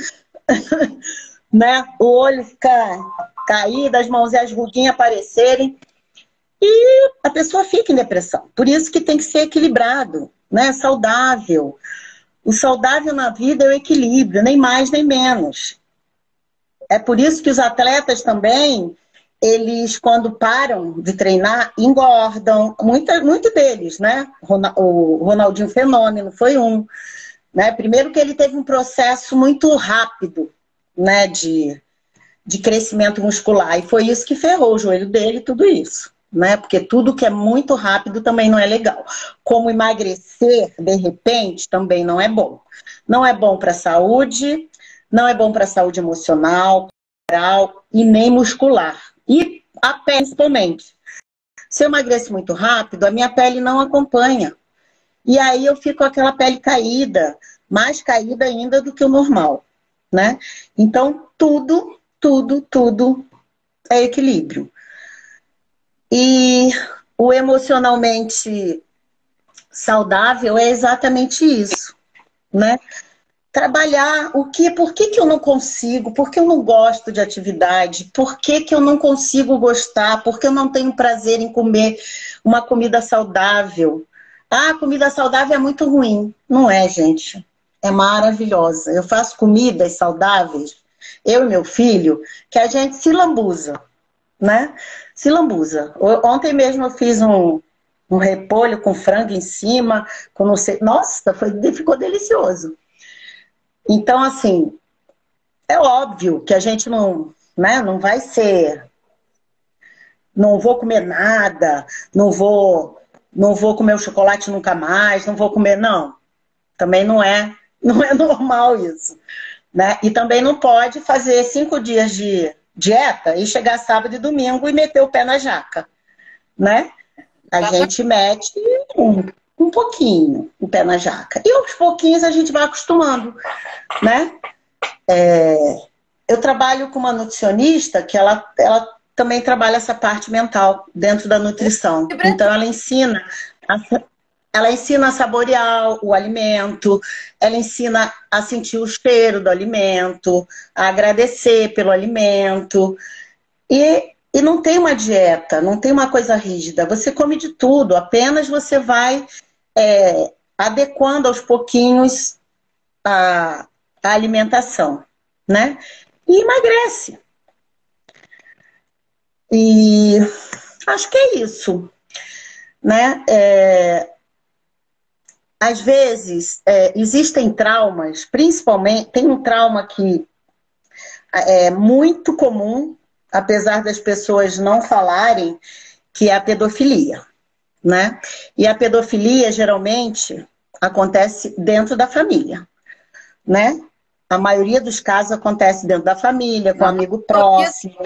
né? O olho fica caído, as mãos e as ruguinhas aparecerem. E a pessoa fica em depressão. Por isso que tem que ser equilibrado né? Saudável. O saudável na vida é o equilíbrio, nem mais nem menos. É por isso que os atletas também, eles quando param de treinar, engordam. Muita, muito deles, né? O Ronaldinho Fenômeno foi um. Né? Primeiro que ele teve um processo muito rápido, né? De, de crescimento muscular. E foi isso que ferrou o joelho dele, tudo isso. Né? Porque tudo que é muito rápido também não é legal. Como emagrecer de repente também não é bom. Não é bom para a saúde, não é bom para a saúde emocional, moral e nem muscular. E a pele, principalmente. Se eu emagreço muito rápido, a minha pele não acompanha. E aí eu fico com aquela pele caída, mais caída ainda do que o normal, né? Então, tudo, tudo, tudo é equilíbrio. E o emocionalmente saudável é exatamente isso, né? Trabalhar o que, por que, que eu não consigo, por que eu não gosto de atividade, por que, que eu não consigo gostar, por que eu não tenho prazer em comer uma comida saudável. Ah, comida saudável é muito ruim. Não é, gente. É maravilhosa. Eu faço comidas saudáveis, eu e meu filho, que a gente se lambuza, né? Se lambuza. Ontem mesmo eu fiz um, um repolho com frango em cima, com não sei. Nossa, foi, ficou delicioso. Então, assim, é óbvio que a gente não, né, não vai ser. Não vou comer nada, não vou, não vou comer o chocolate nunca mais, não vou comer, não. Também não é, não é normal isso. Né? E também não pode fazer cinco dias de dieta e chegar sábado e domingo e meter o pé na jaca. Né? A gente mete um, um pouquinho o pé na jaca. E aos pouquinhos a gente vai acostumando, né? É, eu trabalho com uma nutricionista que ela, ela também trabalha essa parte mental dentro da nutrição. Então ela ensina a, ela ensina a saborear o alimento, ela ensina a sentir o cheiro do alimento, a agradecer pelo alimento. E e não tem uma dieta, não tem uma coisa rígida. Você come de tudo, apenas você vai é, adequando aos pouquinhos a, a alimentação, né? E emagrece. E acho que é isso, né? É, às vezes é, existem traumas, principalmente tem um trauma que é muito comum, apesar das pessoas não falarem, que é a pedofilia né? E a pedofilia geralmente acontece dentro da família, né? A maioria dos casos acontece dentro da família, com um amigo próximo.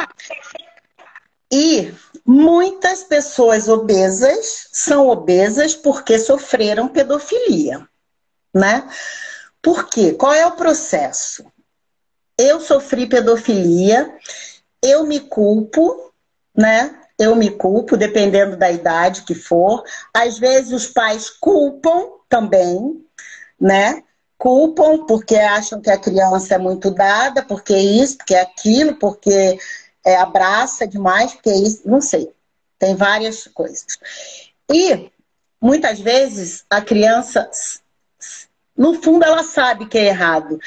E muitas pessoas obesas são obesas porque sofreram pedofilia, né? Por quê? Qual é o processo? Eu sofri pedofilia, eu me culpo, né? Eu me culpo, dependendo da idade que for. Às vezes os pais culpam também, né? Culpam porque acham que a criança é muito dada, porque isso, porque aquilo, porque é, abraça demais, porque isso, não sei. Tem várias coisas. E muitas vezes a criança, no fundo, ela sabe que é errado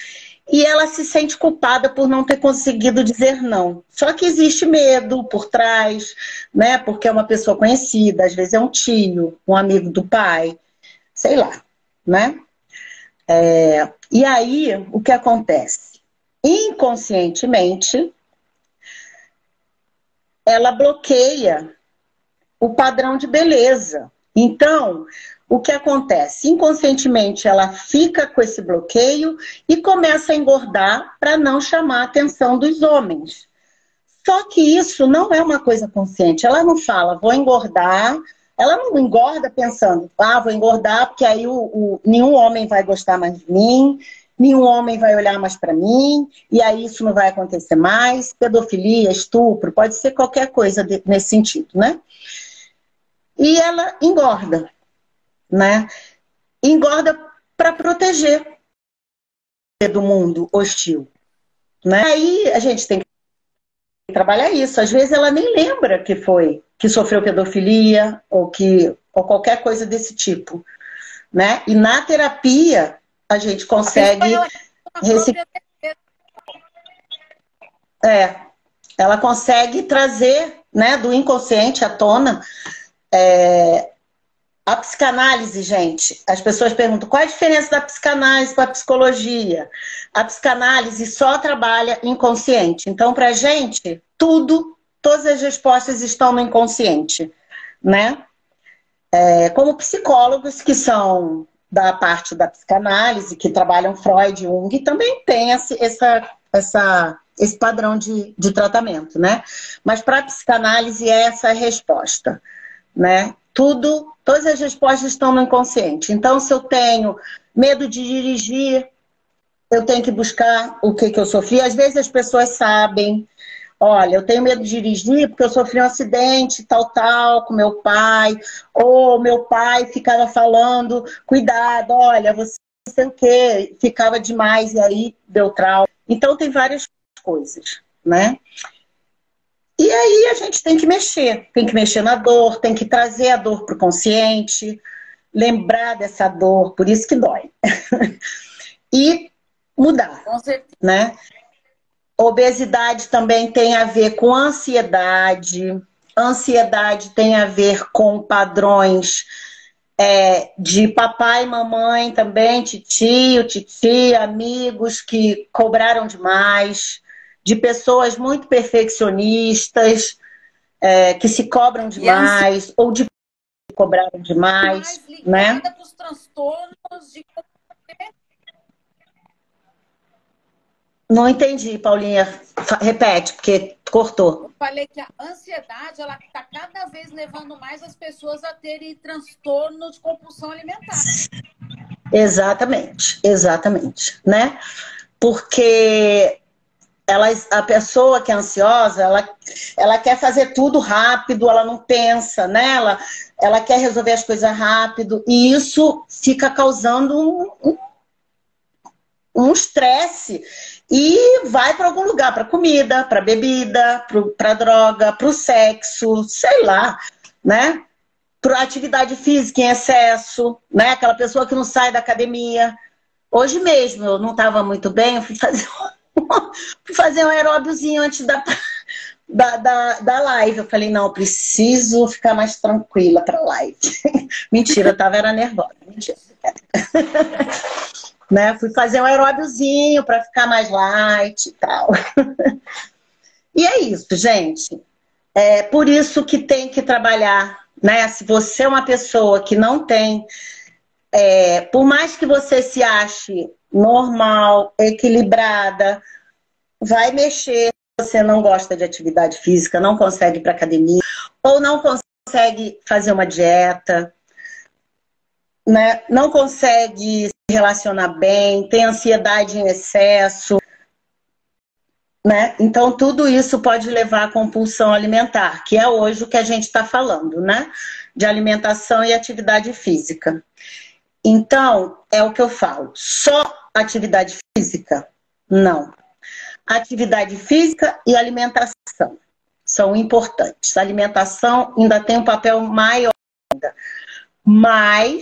e ela se sente culpada por não ter conseguido dizer não. Só que existe medo por trás, né? Porque é uma pessoa conhecida, às vezes é um tio, um amigo do pai, sei lá, né? É... E aí, o que acontece? Inconscientemente, ela bloqueia o padrão de beleza. Então, o que acontece? Inconscientemente ela fica com esse bloqueio e começa a engordar para não chamar a atenção dos homens. Só que isso não é uma coisa consciente. Ela não fala, vou engordar. Ela não engorda pensando, ah, vou engordar porque aí o, o nenhum homem vai gostar mais de mim, nenhum homem vai olhar mais para mim, e aí isso não vai acontecer mais. Pedofilia, estupro, pode ser qualquer coisa nesse sentido, né? E ela engorda né? Engorda para proteger do mundo hostil, né? Aí a gente tem que trabalhar isso. Às vezes ela nem lembra que foi, que sofreu pedofilia ou que ou qualquer coisa desse tipo, né? E na terapia a gente consegue É, ela consegue trazer, né, do inconsciente à tona é, A psicanálise, gente, as pessoas perguntam qual a diferença da psicanálise para a psicologia. A psicanálise só trabalha inconsciente. Então, para a gente, tudo, todas as respostas estão no inconsciente, né? É, como psicólogos que são da parte da psicanálise, que trabalham Freud Jung, também tem esse, essa, essa, esse padrão de, de tratamento, né? Mas para a psicanálise é essa a resposta, né? Tudo, todas as respostas estão no inconsciente. Então, se eu tenho medo de dirigir, eu tenho que buscar o que, que eu sofri. Às vezes as pessoas sabem, olha, eu tenho medo de dirigir porque eu sofri um acidente, tal, tal, com meu pai, ou meu pai ficava falando, cuidado, olha, você não sei o quê, ficava demais e aí deu trauma. Então tem várias coisas, né? E aí a gente tem que mexer, tem que mexer na dor, tem que trazer a dor para o consciente, lembrar dessa dor, por isso que dói. e mudar, né? Obesidade também tem a ver com ansiedade. Ansiedade tem a ver com padrões é, de papai, mamãe também, titio, titia, amigos que cobraram demais de pessoas muito perfeccionistas, é, que se cobram demais, ou de cobraram demais, né? Para os transtornos de Não entendi, Paulinha. Repete, porque cortou. Eu falei que a ansiedade ela está cada vez levando mais as pessoas a terem transtorno de compulsão alimentar. Exatamente, exatamente, né? Porque ela, a pessoa que é ansiosa, ela, ela quer fazer tudo rápido, ela não pensa, né? Ela, quer resolver as coisas rápido, e isso fica causando um estresse. E vai para algum lugar, para comida, para bebida, para droga, para o sexo, sei lá, né? Para atividade física em excesso, né? Aquela pessoa que não sai da academia. Hoje mesmo eu não estava muito bem, eu fui fazer fazer um aeróbiozinho antes da, da, da, da live. Eu falei, não, preciso ficar mais tranquila para live. Mentira, eu tava era nervosa. Mentira. né? Fui fazer um aeróbiozinho para ficar mais light e tal. e é isso, gente. É por isso que tem que trabalhar, né? Se você é uma pessoa que não tem, é, por mais que você se ache normal, equilibrada, vai mexer. Você não gosta de atividade física, não consegue ir para academia, ou não consegue fazer uma dieta, né? não consegue se relacionar bem, tem ansiedade em excesso. Né? Então, tudo isso pode levar à compulsão alimentar, que é hoje o que a gente está falando, né? De alimentação e atividade física. Então, é o que eu falo. Só atividade física? Não. Atividade física e alimentação são importantes. A alimentação ainda tem um papel maior ainda. Mas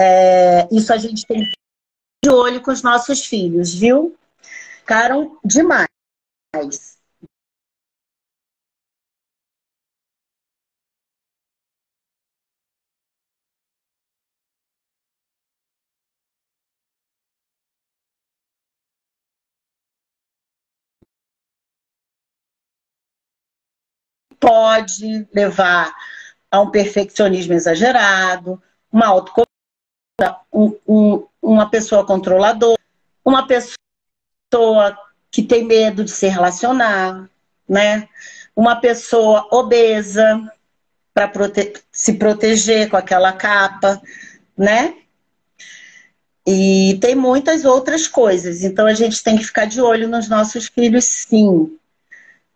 É, isso a gente tem de olho com os nossos filhos, viu? Ficaram demais. Pode levar a um perfeccionismo exagerado, uma autoconfiança um, um, uma pessoa controladora, uma pessoa que tem medo de se relacionar, né? Uma pessoa obesa para prote se proteger com aquela capa, né? E tem muitas outras coisas. Então a gente tem que ficar de olho nos nossos filhos, sim,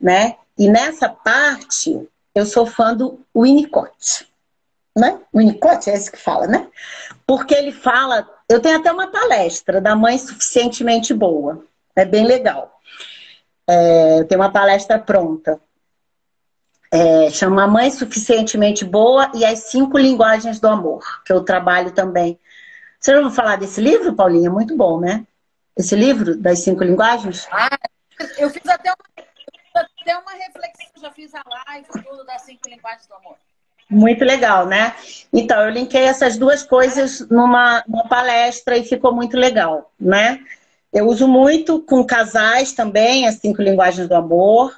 né? E nessa parte eu sou fã do Winnicott né? Winnicott é esse que fala, né? Porque ele fala, eu tenho até uma palestra da mãe suficientemente boa, é bem legal. É, tem uma palestra pronta. É, chama Mãe Suficientemente Boa e as Cinco Linguagens do Amor, que eu trabalho também. Você já ouviu falar desse livro, Paulinha? Muito bom, né? Esse livro das cinco linguagens? Ah, eu fiz até uma, até uma reflexão, já fiz a live tudo das cinco linguagens do amor. Muito legal, né? Então, eu linkei essas duas coisas numa, numa palestra e ficou muito legal, né? Eu uso muito com casais também, as cinco linguagens do amor,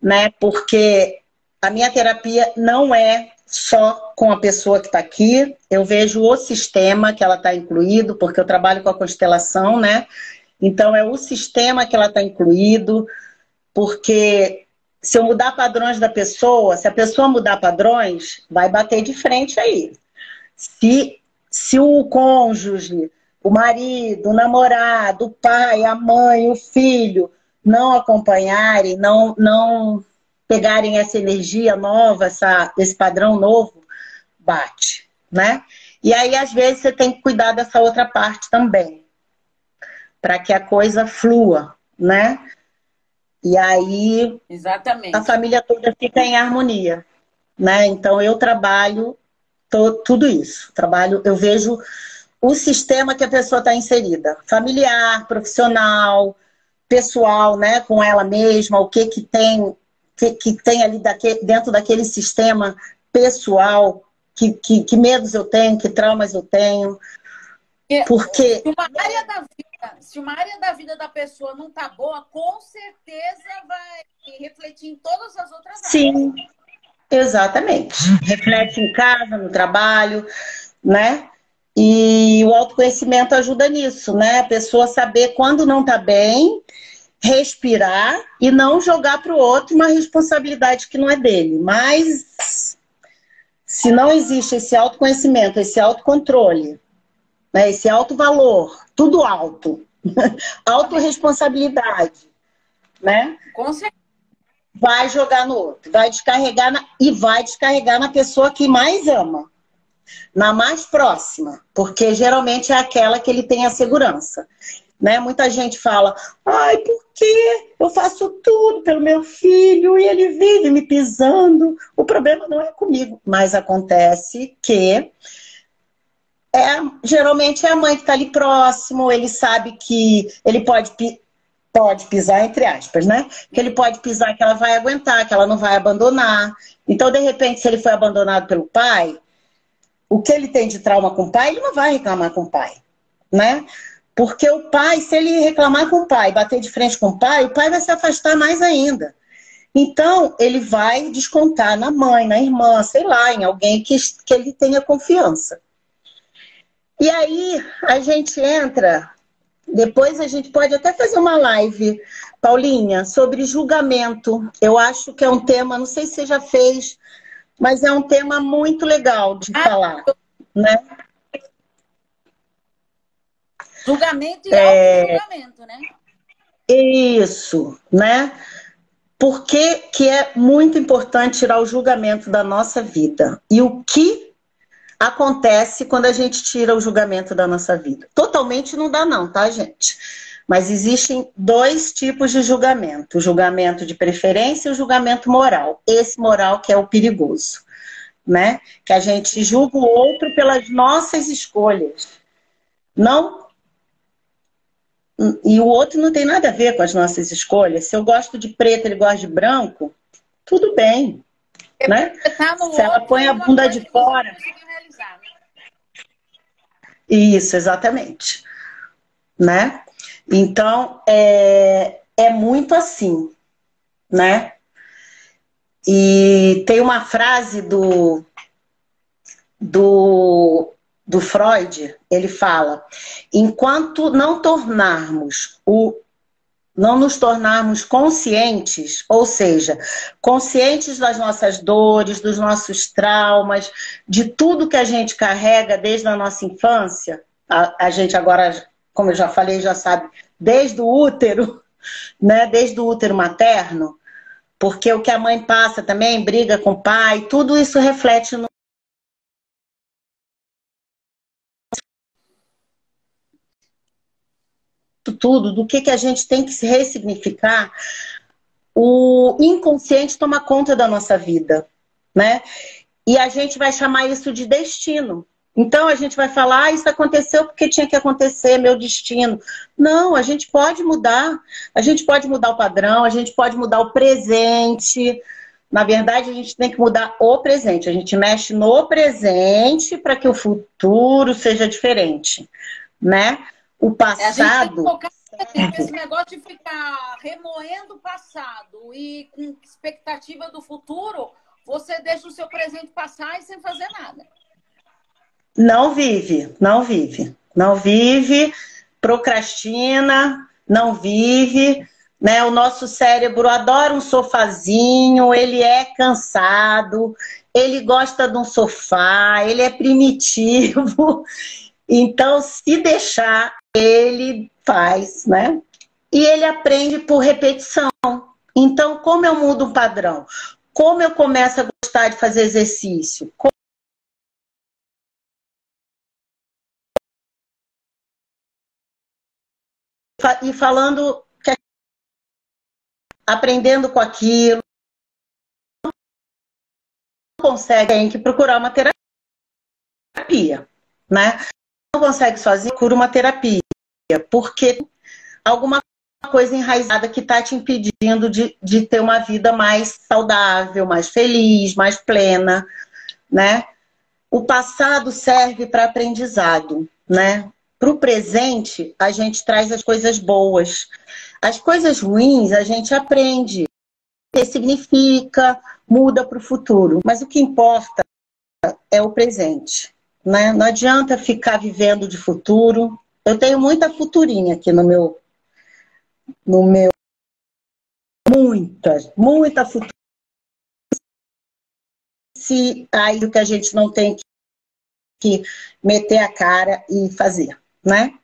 né? Porque a minha terapia não é só com a pessoa que está aqui, eu vejo o sistema que ela está incluído, porque eu trabalho com a constelação, né? Então é o sistema que ela está incluído, porque se eu mudar padrões da pessoa, se a pessoa mudar padrões, vai bater de frente aí. Se, se o cônjuge, o marido, o namorado, o pai, a mãe, o filho não acompanharem, não, não pegarem essa energia nova, essa, esse padrão novo, bate, né? E aí, às vezes, você tem que cuidar dessa outra parte também, para que a coisa flua, né? E aí Exatamente. a família toda fica em harmonia. Né? Então eu trabalho to, tudo isso. Trabalho, eu vejo o sistema que a pessoa está inserida. Familiar, profissional, pessoal, né? Com ela mesma, o que, que tem que, que tem ali daquele, dentro daquele sistema pessoal, que, que, que medos eu tenho, que traumas eu tenho. Porque. Uma área da vida se uma área da vida da pessoa não tá boa, com certeza vai refletir em todas as outras áreas. Sim, exatamente. Reflete em casa, no trabalho, né? E o autoconhecimento ajuda nisso, né? A pessoa saber quando não tá bem, respirar e não jogar para o outro uma responsabilidade que não é dele. Mas se não existe esse autoconhecimento, esse autocontrole, né? esse alto valor, tudo alto, autorresponsabilidade, né? Com certeza. Vai jogar no outro, vai descarregar na... e vai descarregar na pessoa que mais ama, na mais próxima, porque geralmente é aquela que ele tem a segurança. Né? Muita gente fala, ai, por que eu faço tudo pelo meu filho e ele vive me pisando? O problema não é comigo, mas acontece que é, geralmente é a mãe que está ali próximo, ele sabe que ele pode, pode pisar, entre aspas, né? Que ele pode pisar, que ela vai aguentar, que ela não vai abandonar. Então, de repente, se ele foi abandonado pelo pai, o que ele tem de trauma com o pai, ele não vai reclamar com o pai, né? Porque o pai, se ele reclamar com o pai, bater de frente com o pai, o pai vai se afastar mais ainda. Então, ele vai descontar na mãe, na irmã, sei lá, em alguém que, que ele tenha confiança. E aí a gente entra, depois a gente pode até fazer uma live, Paulinha, sobre julgamento. Eu acho que é um tema, não sei se você já fez, mas é um tema muito legal de ah, falar, né? Julgamento e é... julgamento né? Isso, né? Por que, que é muito importante tirar o julgamento da nossa vida? E o que acontece quando a gente tira o julgamento da nossa vida. Totalmente não dá, não, tá, gente? Mas existem dois tipos de julgamento: o julgamento de preferência e o julgamento moral. Esse moral que é o perigoso, né? Que a gente julga o outro pelas nossas escolhas. Não. E o outro não tem nada a ver com as nossas escolhas. Se eu gosto de preto, ele gosta de branco, tudo bem. Né? Tá Se ela põe a bunda de fora. Isso, exatamente. Né? Então, é, é muito assim, né? E tem uma frase do, do, do Freud, ele fala: enquanto não tornarmos o não nos tornarmos conscientes, ou seja, conscientes das nossas dores, dos nossos traumas, de tudo que a gente carrega desde a nossa infância, a, a gente agora, como eu já falei, já sabe, desde o útero, né, desde o útero materno, porque o que a mãe passa também, briga com o pai, tudo isso reflete no tudo, do que, que a gente tem que se ressignificar, o inconsciente toma conta da nossa vida, né? E a gente vai chamar isso de destino. Então a gente vai falar, ah, isso aconteceu porque tinha que acontecer, meu destino. Não, a gente pode mudar. A gente pode mudar o padrão, a gente pode mudar o presente. Na verdade, a gente tem que mudar o presente. A gente mexe no presente para que o futuro seja diferente, né? O passado. Esse negócio de ficar remoendo o passado e com expectativa do futuro, você deixa o seu presente passar e sem fazer nada. Não vive, não vive. Não vive, procrastina, não vive. Né? O nosso cérebro adora um sofazinho, ele é cansado, ele gosta de um sofá, ele é primitivo. Então, se deixar, ele faz, né? E ele aprende por repetição. Então, como eu mudo o padrão? Como eu começo a gostar de fazer exercício? e falando que aprendendo com aquilo não consegue tem que procurar uma terapia, né? Não consegue sozinho, procura uma terapia, porque alguma coisa enraizada que está te impedindo de, de ter uma vida mais saudável, mais feliz, mais plena, né? O passado serve para aprendizado, né? Para o presente, a gente traz as coisas boas. As coisas ruins, a gente aprende, significa, muda para o futuro. Mas o que importa é o presente. Né? Não adianta ficar vivendo de futuro. Eu tenho muita futurinha aqui no meu. No meu. Muita, muita futura. Se aí o que a gente não tem que meter a cara e fazer né?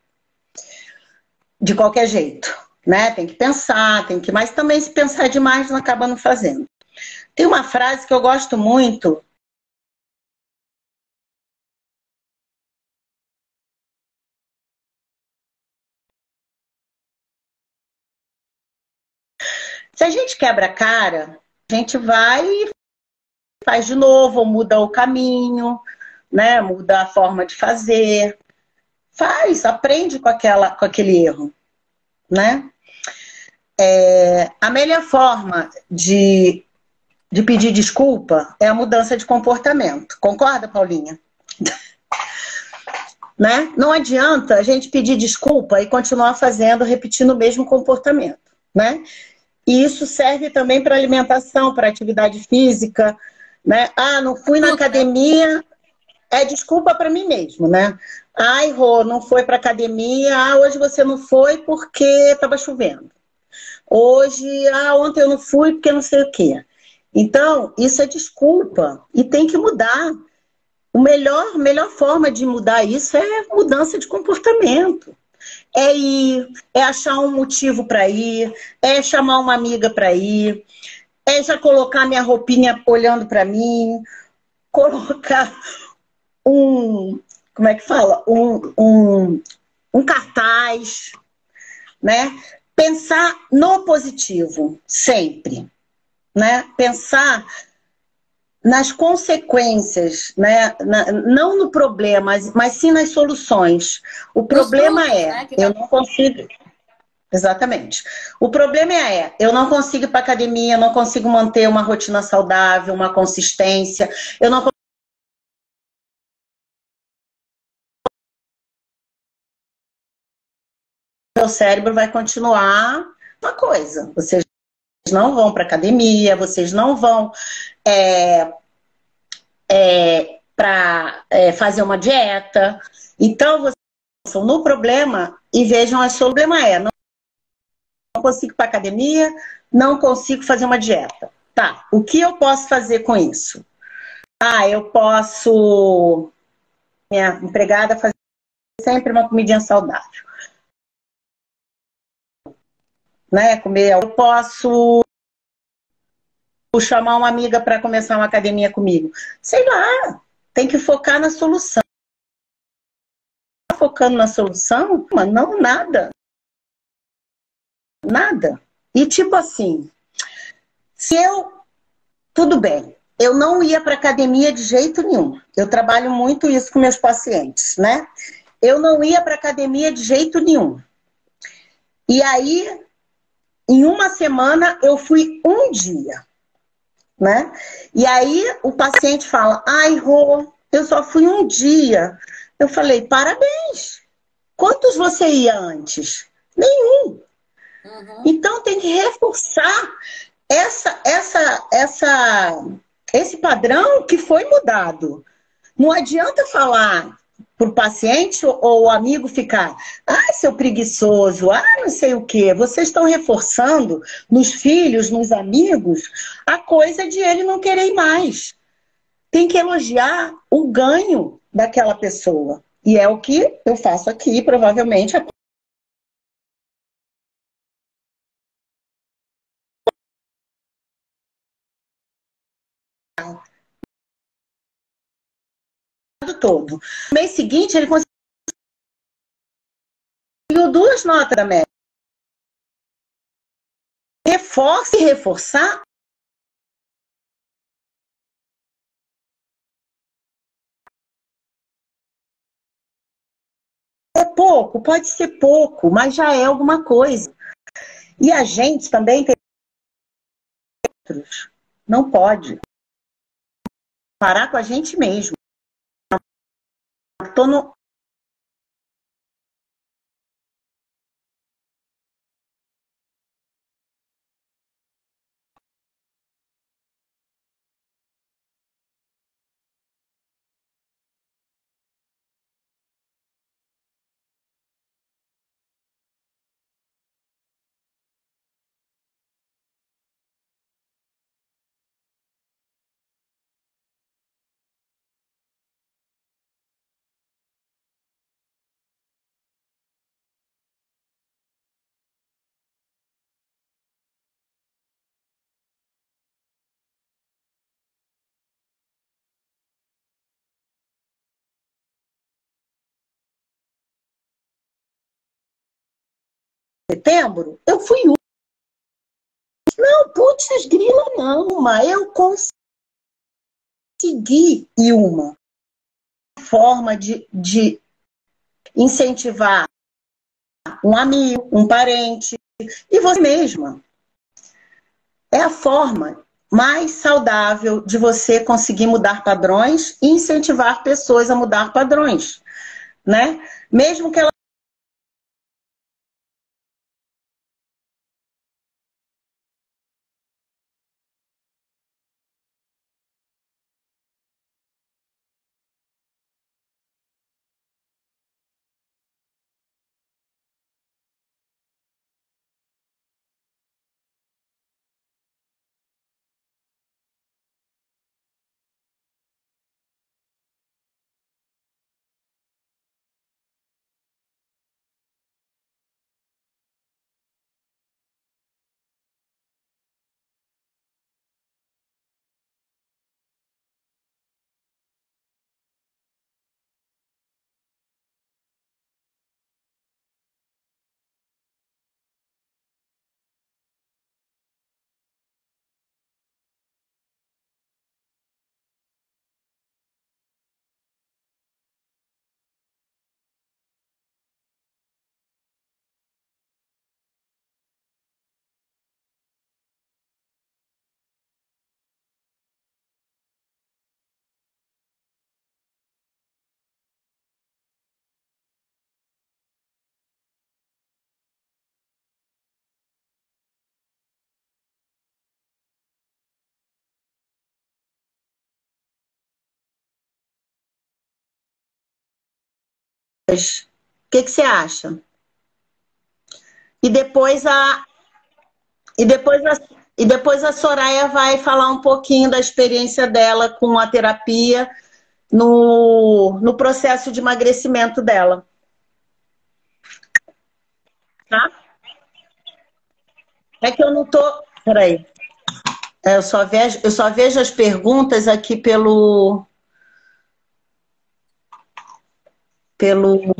De qualquer jeito, né? Tem que pensar, tem que, mas também se pensar demais não acaba não fazendo. Tem uma frase que eu gosto muito. Quebra a cara, a gente vai e faz de novo, muda o caminho, né? Muda a forma de fazer. Faz, aprende com, aquela, com aquele erro, né? É, a melhor forma de, de pedir desculpa é a mudança de comportamento. Concorda, Paulinha? né? Não adianta a gente pedir desculpa e continuar fazendo, repetindo o mesmo comportamento, né? E isso serve também para alimentação, para atividade física, né? Ah, não fui na academia, é desculpa para mim mesmo, né? Ai, Rô, não foi para academia. Ah, hoje você não foi porque estava chovendo. Hoje, ah, ontem eu não fui porque não sei o quê. Então, isso é desculpa e tem que mudar. O melhor, melhor forma de mudar isso é mudança de comportamento. É ir, é achar um motivo para ir, é chamar uma amiga para ir, é já colocar minha roupinha olhando para mim, colocar um, como é que fala? Um, um, um cartaz, né? Pensar no positivo, sempre. Né? Pensar nas consequências, né? Na, não no problema, mas, sim nas soluções. O problema é, né? eu não consigo. Exatamente. O problema é, eu não consigo ir para academia, eu não consigo manter uma rotina saudável, uma consistência, eu não seu cérebro vai continuar uma coisa. Vocês não vão para academia, vocês não vão é, é, para é, fazer uma dieta. Então, vocês estão no problema e vejam sua problema é não, não consigo para academia, não consigo fazer uma dieta. Tá, o que eu posso fazer com isso? Ah, eu posso minha empregada fazer sempre uma comidinha saudável né? Comer. Eu posso chamar uma amiga para começar uma academia comigo. Sei lá, tem que focar na solução. Tá focando na solução? Mas não, nada. Nada. E tipo assim, se eu. Tudo bem, eu não ia para academia de jeito nenhum. Eu trabalho muito isso com meus pacientes, né? Eu não ia para academia de jeito nenhum. E aí, em uma semana, eu fui um dia, né? E aí o paciente fala: "Ai, Rô, eu só fui um dia". Eu falei: "Parabéns. Quantos você ia antes?" Nenhum. Uhum. Então tem que reforçar essa, essa, essa esse padrão que foi mudado. Não adianta falar para o paciente ou o amigo ficar, ah, seu preguiçoso, ah, não sei o quê. Vocês estão reforçando nos filhos, nos amigos, a coisa de ele não querer mais. Tem que elogiar o ganho daquela pessoa. E é o que eu faço aqui, provavelmente, todo. No mês seguinte, ele conseguiu duas notas da média. Reforça e reforçar É pouco, pode ser pouco, mas já é alguma coisa. E a gente também tem não pode parar com a gente mesmo. Tô setembro, eu fui um. Não, putz, grila não, mas eu consegui ir uma forma de, de incentivar um amigo, um parente e você mesma. É a forma mais saudável de você conseguir mudar padrões e incentivar pessoas a mudar padrões, né? Mesmo que O que, que você acha? E depois a e depois a, e depois a Soraya vai falar um pouquinho da experiência dela com a terapia no, no processo de emagrecimento dela. Tá? É que eu não tô. Peraí. É, eu só vejo, eu só vejo as perguntas aqui pelo pelo.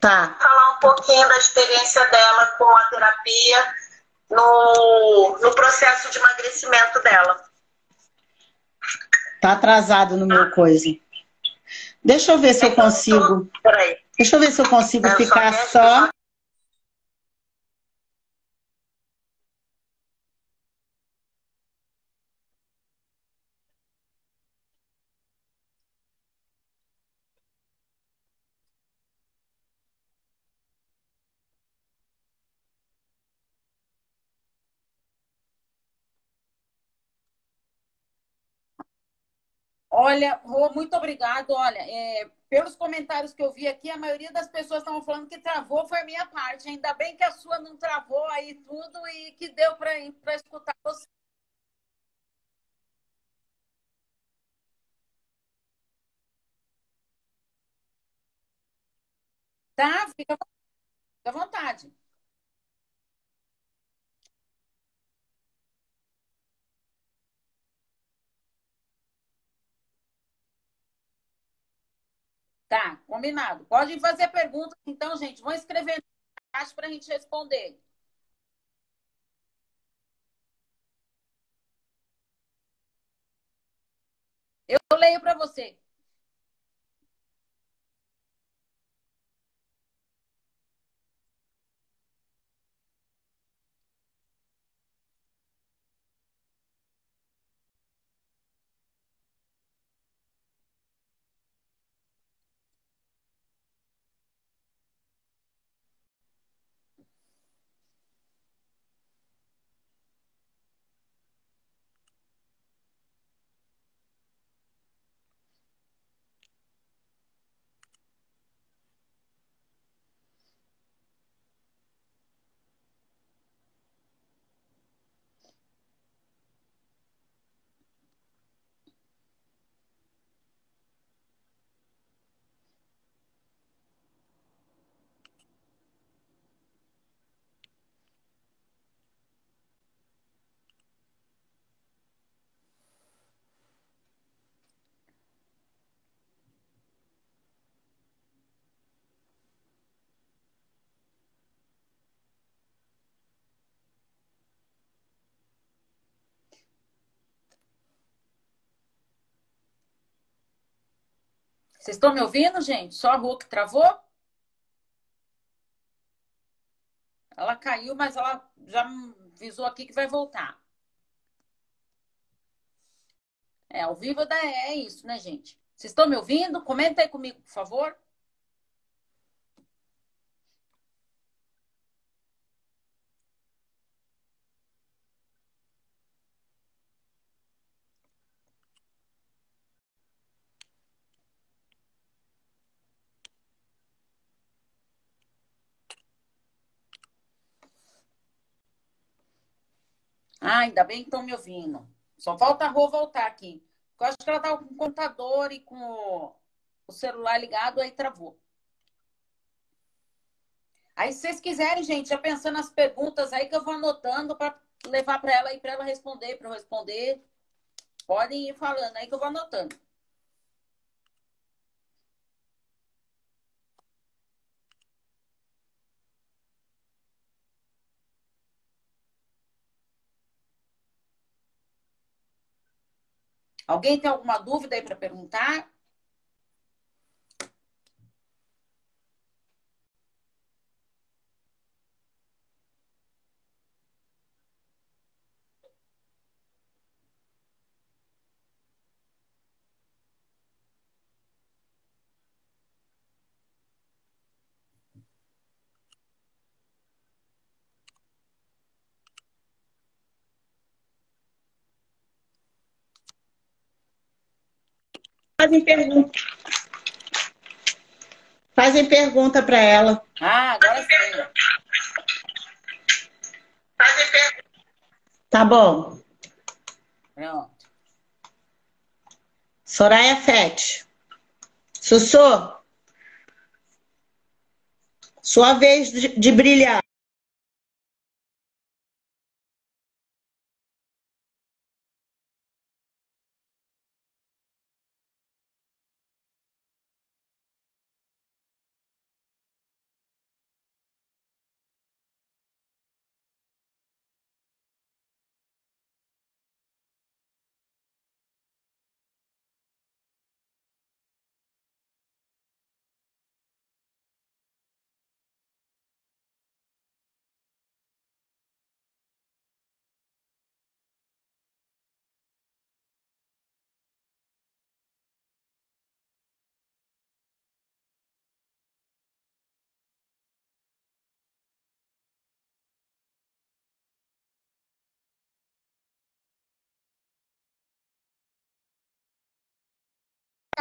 Tá. Falar um pouquinho da experiência dela com a terapia no, no processo de emagrecimento dela. Tá atrasado no meu coisa. Deixa eu ver se eu consigo. Deixa eu ver se eu consigo ficar só. Olha, Rô, muito obrigado. Olha, é, pelos comentários que eu vi aqui, a maioria das pessoas estavam falando que travou foi a minha parte. Ainda bem que a sua não travou aí tudo e que deu para escutar você. Tá? Fica à vontade. Tá, combinado. Pode fazer perguntas, então, gente. Vão escrever no chat para a gente responder. Eu leio para você. Vocês estão me ouvindo, gente? Só a Hulk travou? Ela caiu, mas ela já avisou aqui que vai voltar. É, ao vivo é isso, né, gente? Vocês estão me ouvindo? Comenta aí comigo, por favor. Ah, ainda bem que estão me ouvindo. Só falta a Rô voltar aqui. Eu acho que ela estava com o computador e com o celular ligado, aí travou. Aí, se vocês quiserem, gente, já pensando nas perguntas aí que eu vou anotando para levar para ela e para ela responder, para eu responder. Podem ir falando aí que eu vou anotando. Alguém tem alguma dúvida aí para perguntar? Fazem pergunta. Fazem pergunta para ela. Ah, agora sim. Fazem pergunta. Tá bom. Pronto. Soraya Fete. Sussô. Sua vez de, de brilhar.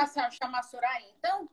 Chamar a Soraya, então?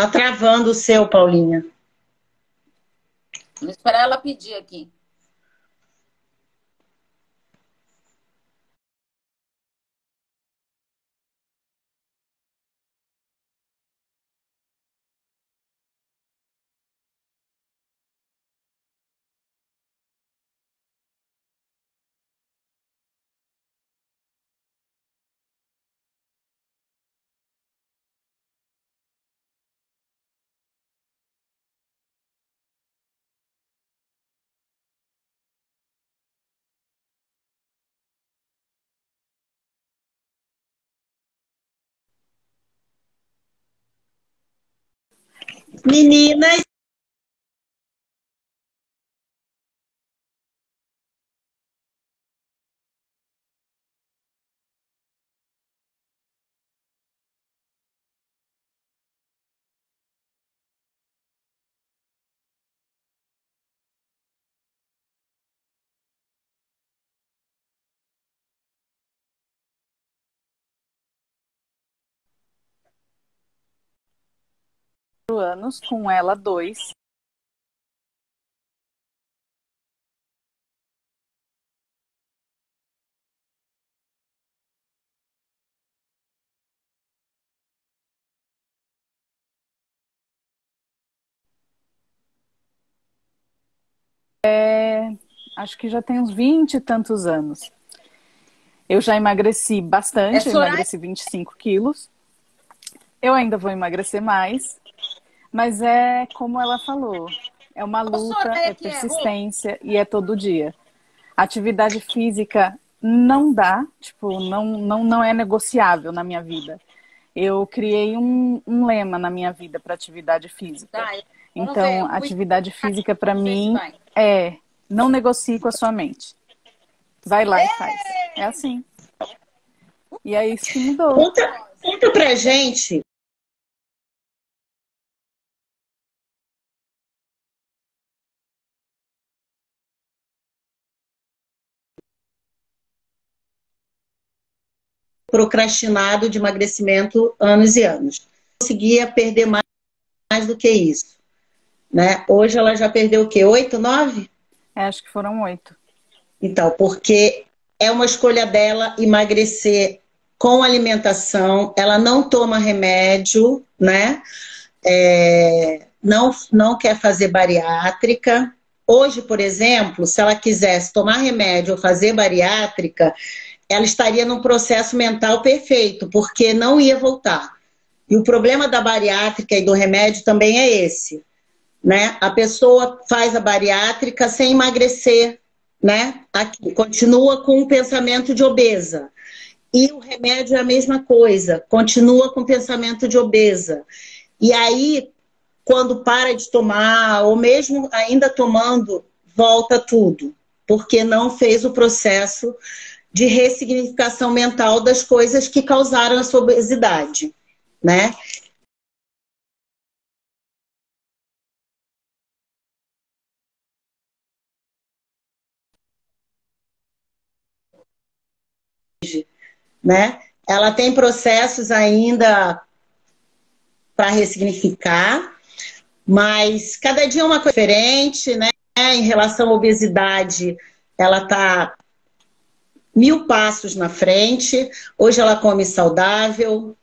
Tá travando o seu, Paulinha. Vou esperar ela pedir aqui. Meninas, anos, com ela dois. É, acho que já tem uns 20 e tantos anos. Eu já emagreci bastante, É eu emagreci 25 quilos. Eu ainda vou emagrecer mais, mas é como ela falou, é uma luta, é é persistência e é todo dia. Atividade física não dá, tipo, não, não, não é negociável na minha vida. Eu criei um, um lema na minha vida para atividade física. Tá, Então, muito- atividade física para mim é não negocie com a sua mente. Vai lá e faz. É assim. E é isso que mudou. conta, conta pra gente. Procrastinado de emagrecimento anos e anos. Conseguia perder mais, mais do que isso. Né? Hoje ela já perdeu o quê? Oito, nove? É, acho que foram oito. Então, porque é uma escolha dela emagrecer com alimentação, ela não toma remédio, né? É, não, não quer fazer bariátrica. Hoje, por exemplo, se ela quisesse tomar remédio ou fazer bariátrica, ela estaria num processo mental perfeito, porque não ia voltar. E o problema da bariátrica e do remédio também é esse, né? A pessoa faz a bariátrica sem emagrecer, né? Aqui, continua com o pensamento de obesa. E o remédio é a mesma coisa, continua com o pensamento de obesa. E aí, quando para de tomar, ou mesmo ainda tomando, volta tudo, porque não fez o processo de ressignificação mental das coisas que causaram a sua obesidade, né? né? Ela tem processos ainda para ressignificar, mas cada dia é uma coisa diferente, né? Em relação à obesidade, ela está mil passos na frente. Hoje ela come saudável,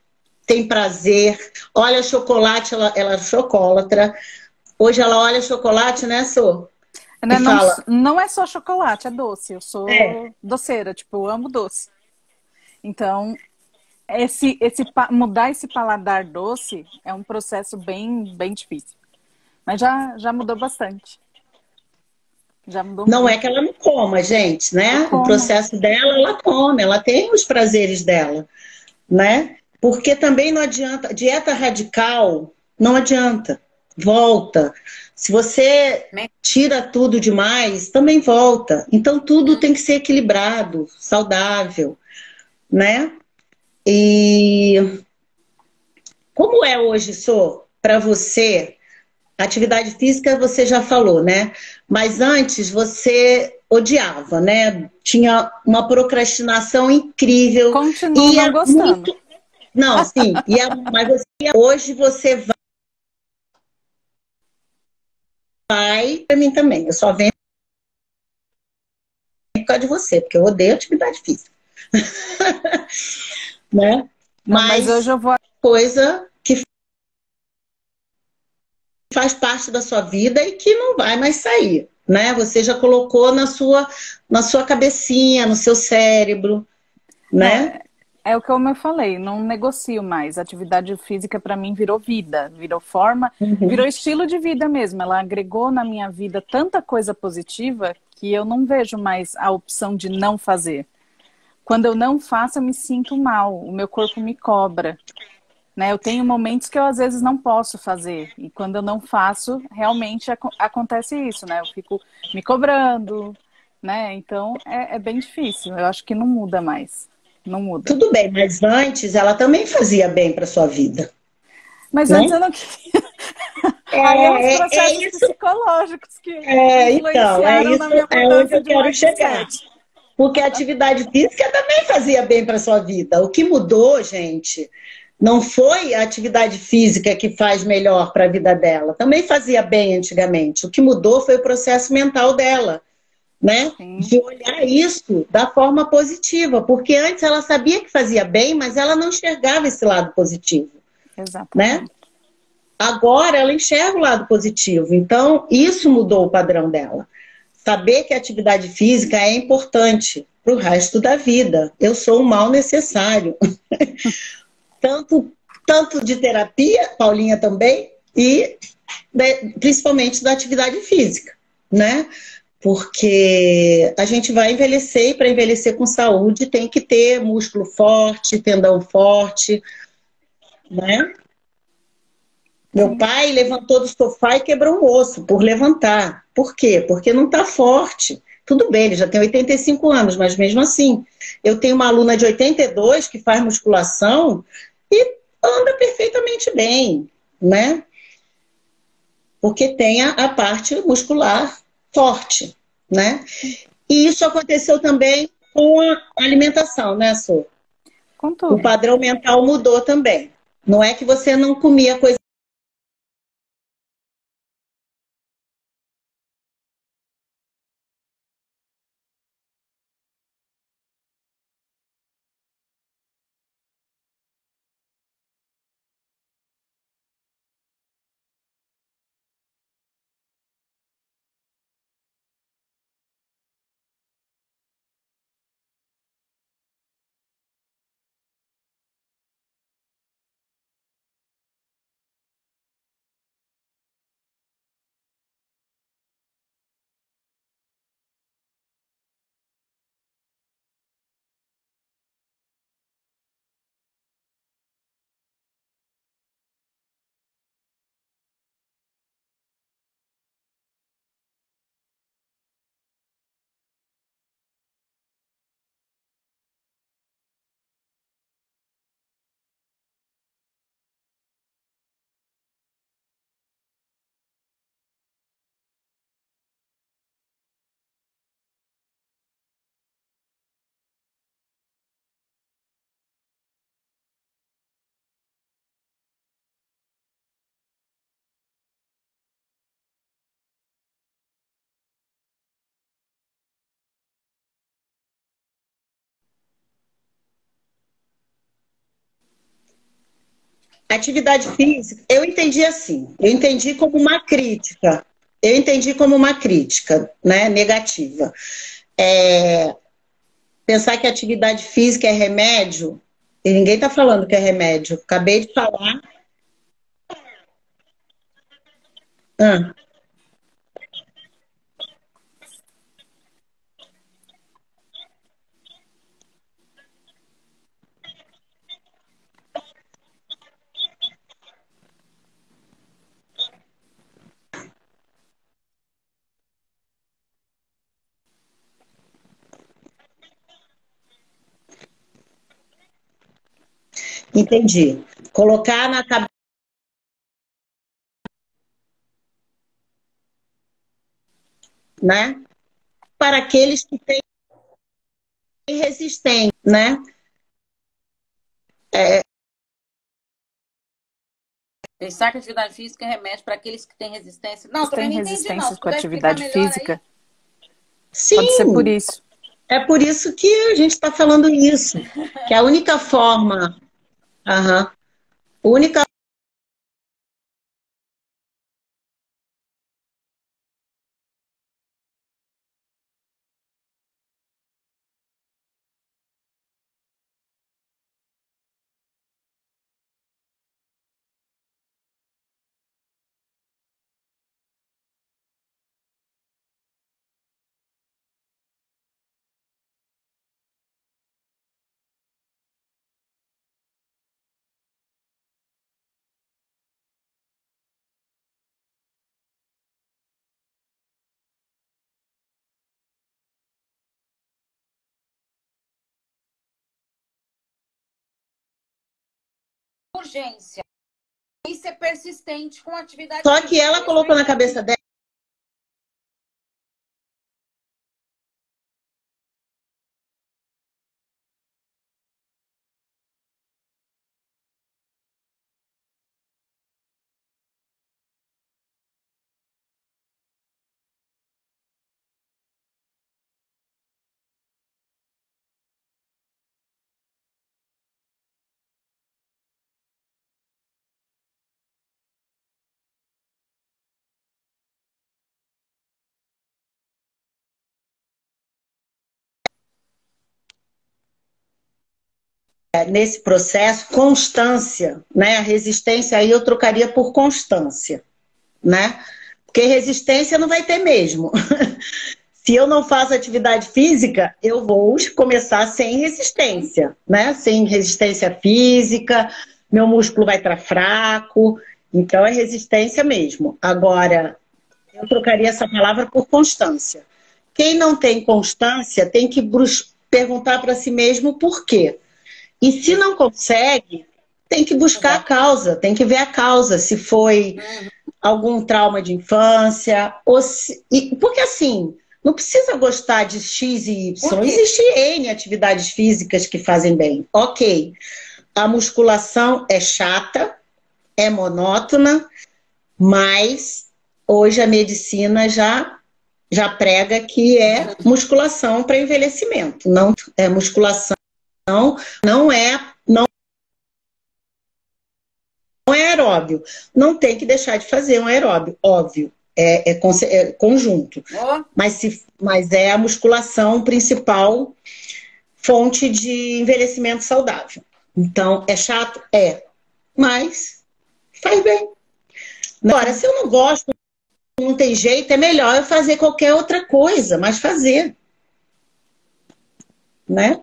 tem prazer, olha chocolate, ela, ela é chocolatra. Hoje ela olha chocolate, né, Sô? Né, Não, fala. não é só chocolate, é doce. Eu sou É. doceira, tipo, eu amo doce. Então, esse, esse mudar esse paladar doce é um processo bem, bem difícil. Mas já, já mudou bastante. Já mudou não muito. é que ela não coma, gente, né? O processo dela, ela come, ela tem os prazeres dela, né? Porque também não adianta, dieta radical não adianta, volta. Se você tira tudo demais, também volta. Então tudo tem que ser equilibrado, saudável, né? E como é hoje, Sô, para você? Atividade física você já falou, né? Mas antes você odiava, né? Tinha uma procrastinação incrível. Continuo não gostando. Muito... Não, sim. Ia... Mas você... hoje você vai vai para mim também. Eu só venho por causa de você, porque eu odeio atividade física. né? Mas, Mas hoje eu vou coisa faz parte da sua vida e que não vai mais sair, né? Você já colocou na sua na sua cabecinha, no seu cérebro, né? É, é o que eu falei, não negocio mais. atividade física para mim virou vida, virou forma, uhum. virou estilo de vida mesmo. Ela agregou na minha vida tanta coisa positiva que eu não vejo mais a opção de não fazer. Quando eu não faço, eu me sinto mal, o meu corpo me cobra. Né? Eu tenho momentos que eu às vezes não posso fazer. E quando eu não faço, realmente ac acontece isso, né? Eu fico me cobrando, né? Então é, é bem difícil. Eu acho que não muda mais. Não muda. Tudo bem, mas antes ela também fazia bem para sua vida. Mas né? antes eu não queria. É, Aí é os é processos é psicológicos que é, então, é isso, na minha é onde eu quero chegar. Porque a atividade física também fazia bem para sua vida. O que mudou, gente, não foi a atividade física que faz melhor para a vida dela. Também fazia bem antigamente. O que mudou foi o processo mental dela, né? Sim. De olhar isso da forma positiva, porque antes ela sabia que fazia bem, mas ela não enxergava esse lado positivo. Exato. Né? Agora ela enxerga o lado positivo. Então, isso mudou o padrão dela saber que a atividade física é importante para o resto da vida. Eu sou um mal necessário. tanto, tanto de terapia, Paulinha também, e de, principalmente da atividade física, né? Porque a gente vai envelhecer e para envelhecer com saúde tem que ter músculo forte, tendão forte, né? Meu pai levantou do sofá e quebrou um osso por levantar. Por quê? Porque não está forte. Tudo bem, ele já tem 85 anos, mas mesmo assim. Eu tenho uma aluna de 82 que faz musculação e anda perfeitamente bem, né? Porque tem a, a parte muscular forte, né? E isso aconteceu também com a alimentação, né, Su? O padrão mental mudou também. Não é que você não comia coisa Atividade física, eu entendi assim, eu entendi como uma crítica, eu entendi como uma crítica, né, negativa. É, pensar que atividade física é remédio, e ninguém está falando que é remédio. Acabei de falar. Ah. Entendi. Colocar na cabeça. Né? Para aqueles que têm resistência, né? É... Pensar que atividade física é remédio para aqueles que têm resistência. Não, tem resistência com atividade física? Aí. Sim. Pode ser por isso. É por isso que a gente está falando isso. Que a única forma Aham. Única urgência. Isso é persistente com atividade. Só que ela colocou na cabeça dela. Nesse processo constância, né? A resistência aí eu trocaria por constância, né? Porque resistência não vai ter mesmo. Se eu não faço atividade física, eu vou começar sem resistência, né? Sem resistência física, meu músculo vai estar fraco, então é resistência mesmo. Agora, eu trocaria essa palavra por constância. Quem não tem constância tem que perguntar para si mesmo por quê. E se não consegue, tem que buscar a causa, tem que ver a causa, se foi algum trauma de infância, ou se... porque assim, não precisa gostar de X e Y, existe N atividades físicas que fazem bem. Ok, a musculação é chata, é monótona, mas hoje a medicina já já prega que é musculação para envelhecimento, não é musculação não, não é não é aeróbio. Não tem que deixar de fazer um aeróbio, óbvio. É, é, é conjunto. Oh. Mas, se, mas é a musculação principal fonte de envelhecimento saudável. Então, é chato? É. Mas faz bem. Agora, se eu não gosto, não tem jeito, é melhor eu fazer qualquer outra coisa, mas fazer. Né?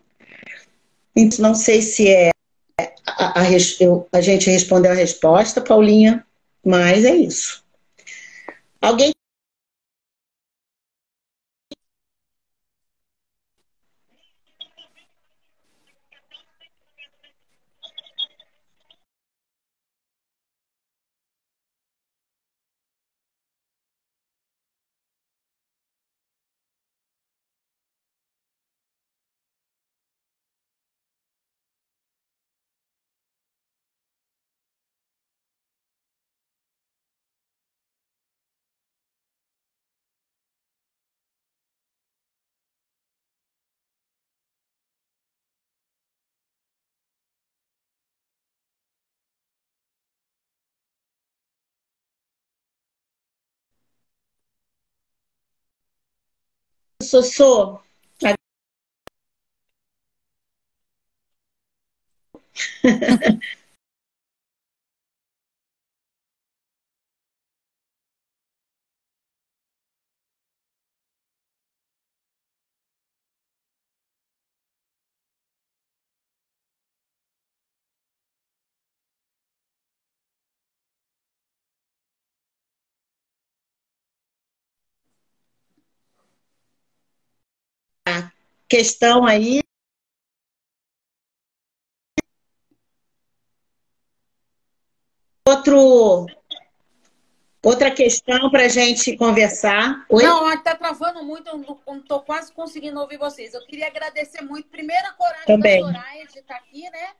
Então, não sei se é a, a, a, a gente respondeu a resposta, Paulinha, mas é isso. Alguém Sossô. questão aí. Outro, outra questão para a gente conversar. Oi? Não, está travando muito, eu não estou quase conseguindo ouvir vocês. Eu queria agradecer muito, primeiro, a coragem Também. da Soraya de estar tá aqui, né?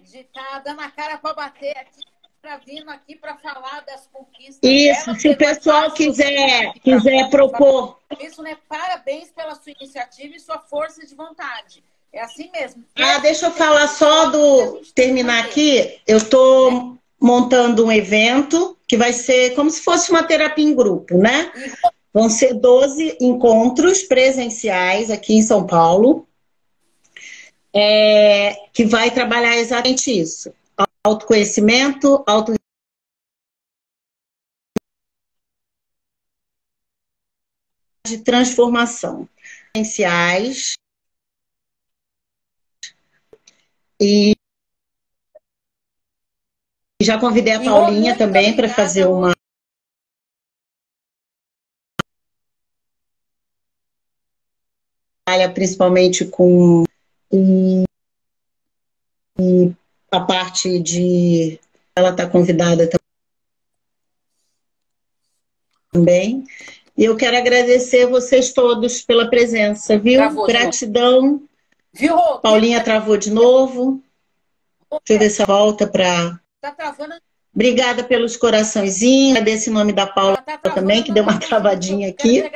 De estar tá dando a cara para bater aqui para vindo aqui para falar das conquistas. Isso, dela, se o pessoal quiser, quiser propor. Isso, né? Parabéns pela sua iniciativa e sua força de vontade. É assim mesmo. Ah, deixa eu falar só do. Terminar aqui. Eu estou é. montando um evento que vai ser como se fosse uma terapia em grupo, né? Vão ser 12 encontros presenciais aqui em São Paulo. É, que vai trabalhar exatamente isso autoconhecimento, auto de transformação. Essenciais e já convidei a Paulinha também para fazer uma principalmente com e a parte de. Ela está convidada também. E eu quero agradecer vocês todos pela presença, viu? Travou, Gratidão. Viu? Paulinha travou de novo. Deixa eu ver se volta para. Tá travando. Obrigada pelos coraçõezinhos. Agradeço em nome da Paula tá também, que deu uma travadinha aqui.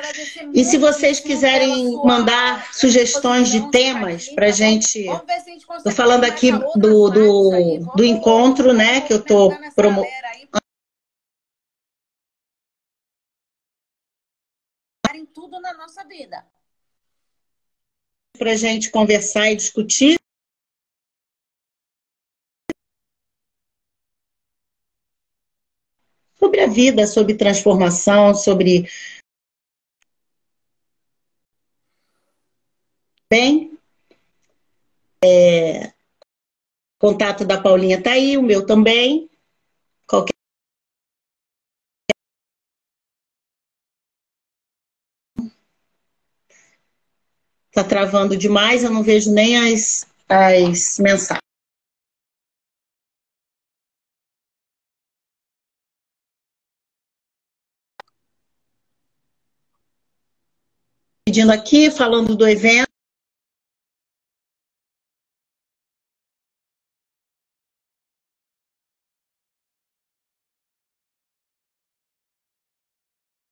E se vocês quiserem mandar sugestões de temas para a gente. Estou falando aqui do, do, do encontro, né? Que eu estou promovendo. tudo na nossa vida. Para a gente conversar e discutir. Sobre a vida, sobre transformação, sobre. Bem, é, contato da Paulinha tá aí, o meu também. Qualquer Tá travando demais, eu não vejo nem as, as mensagens. Pedindo aqui, falando do evento.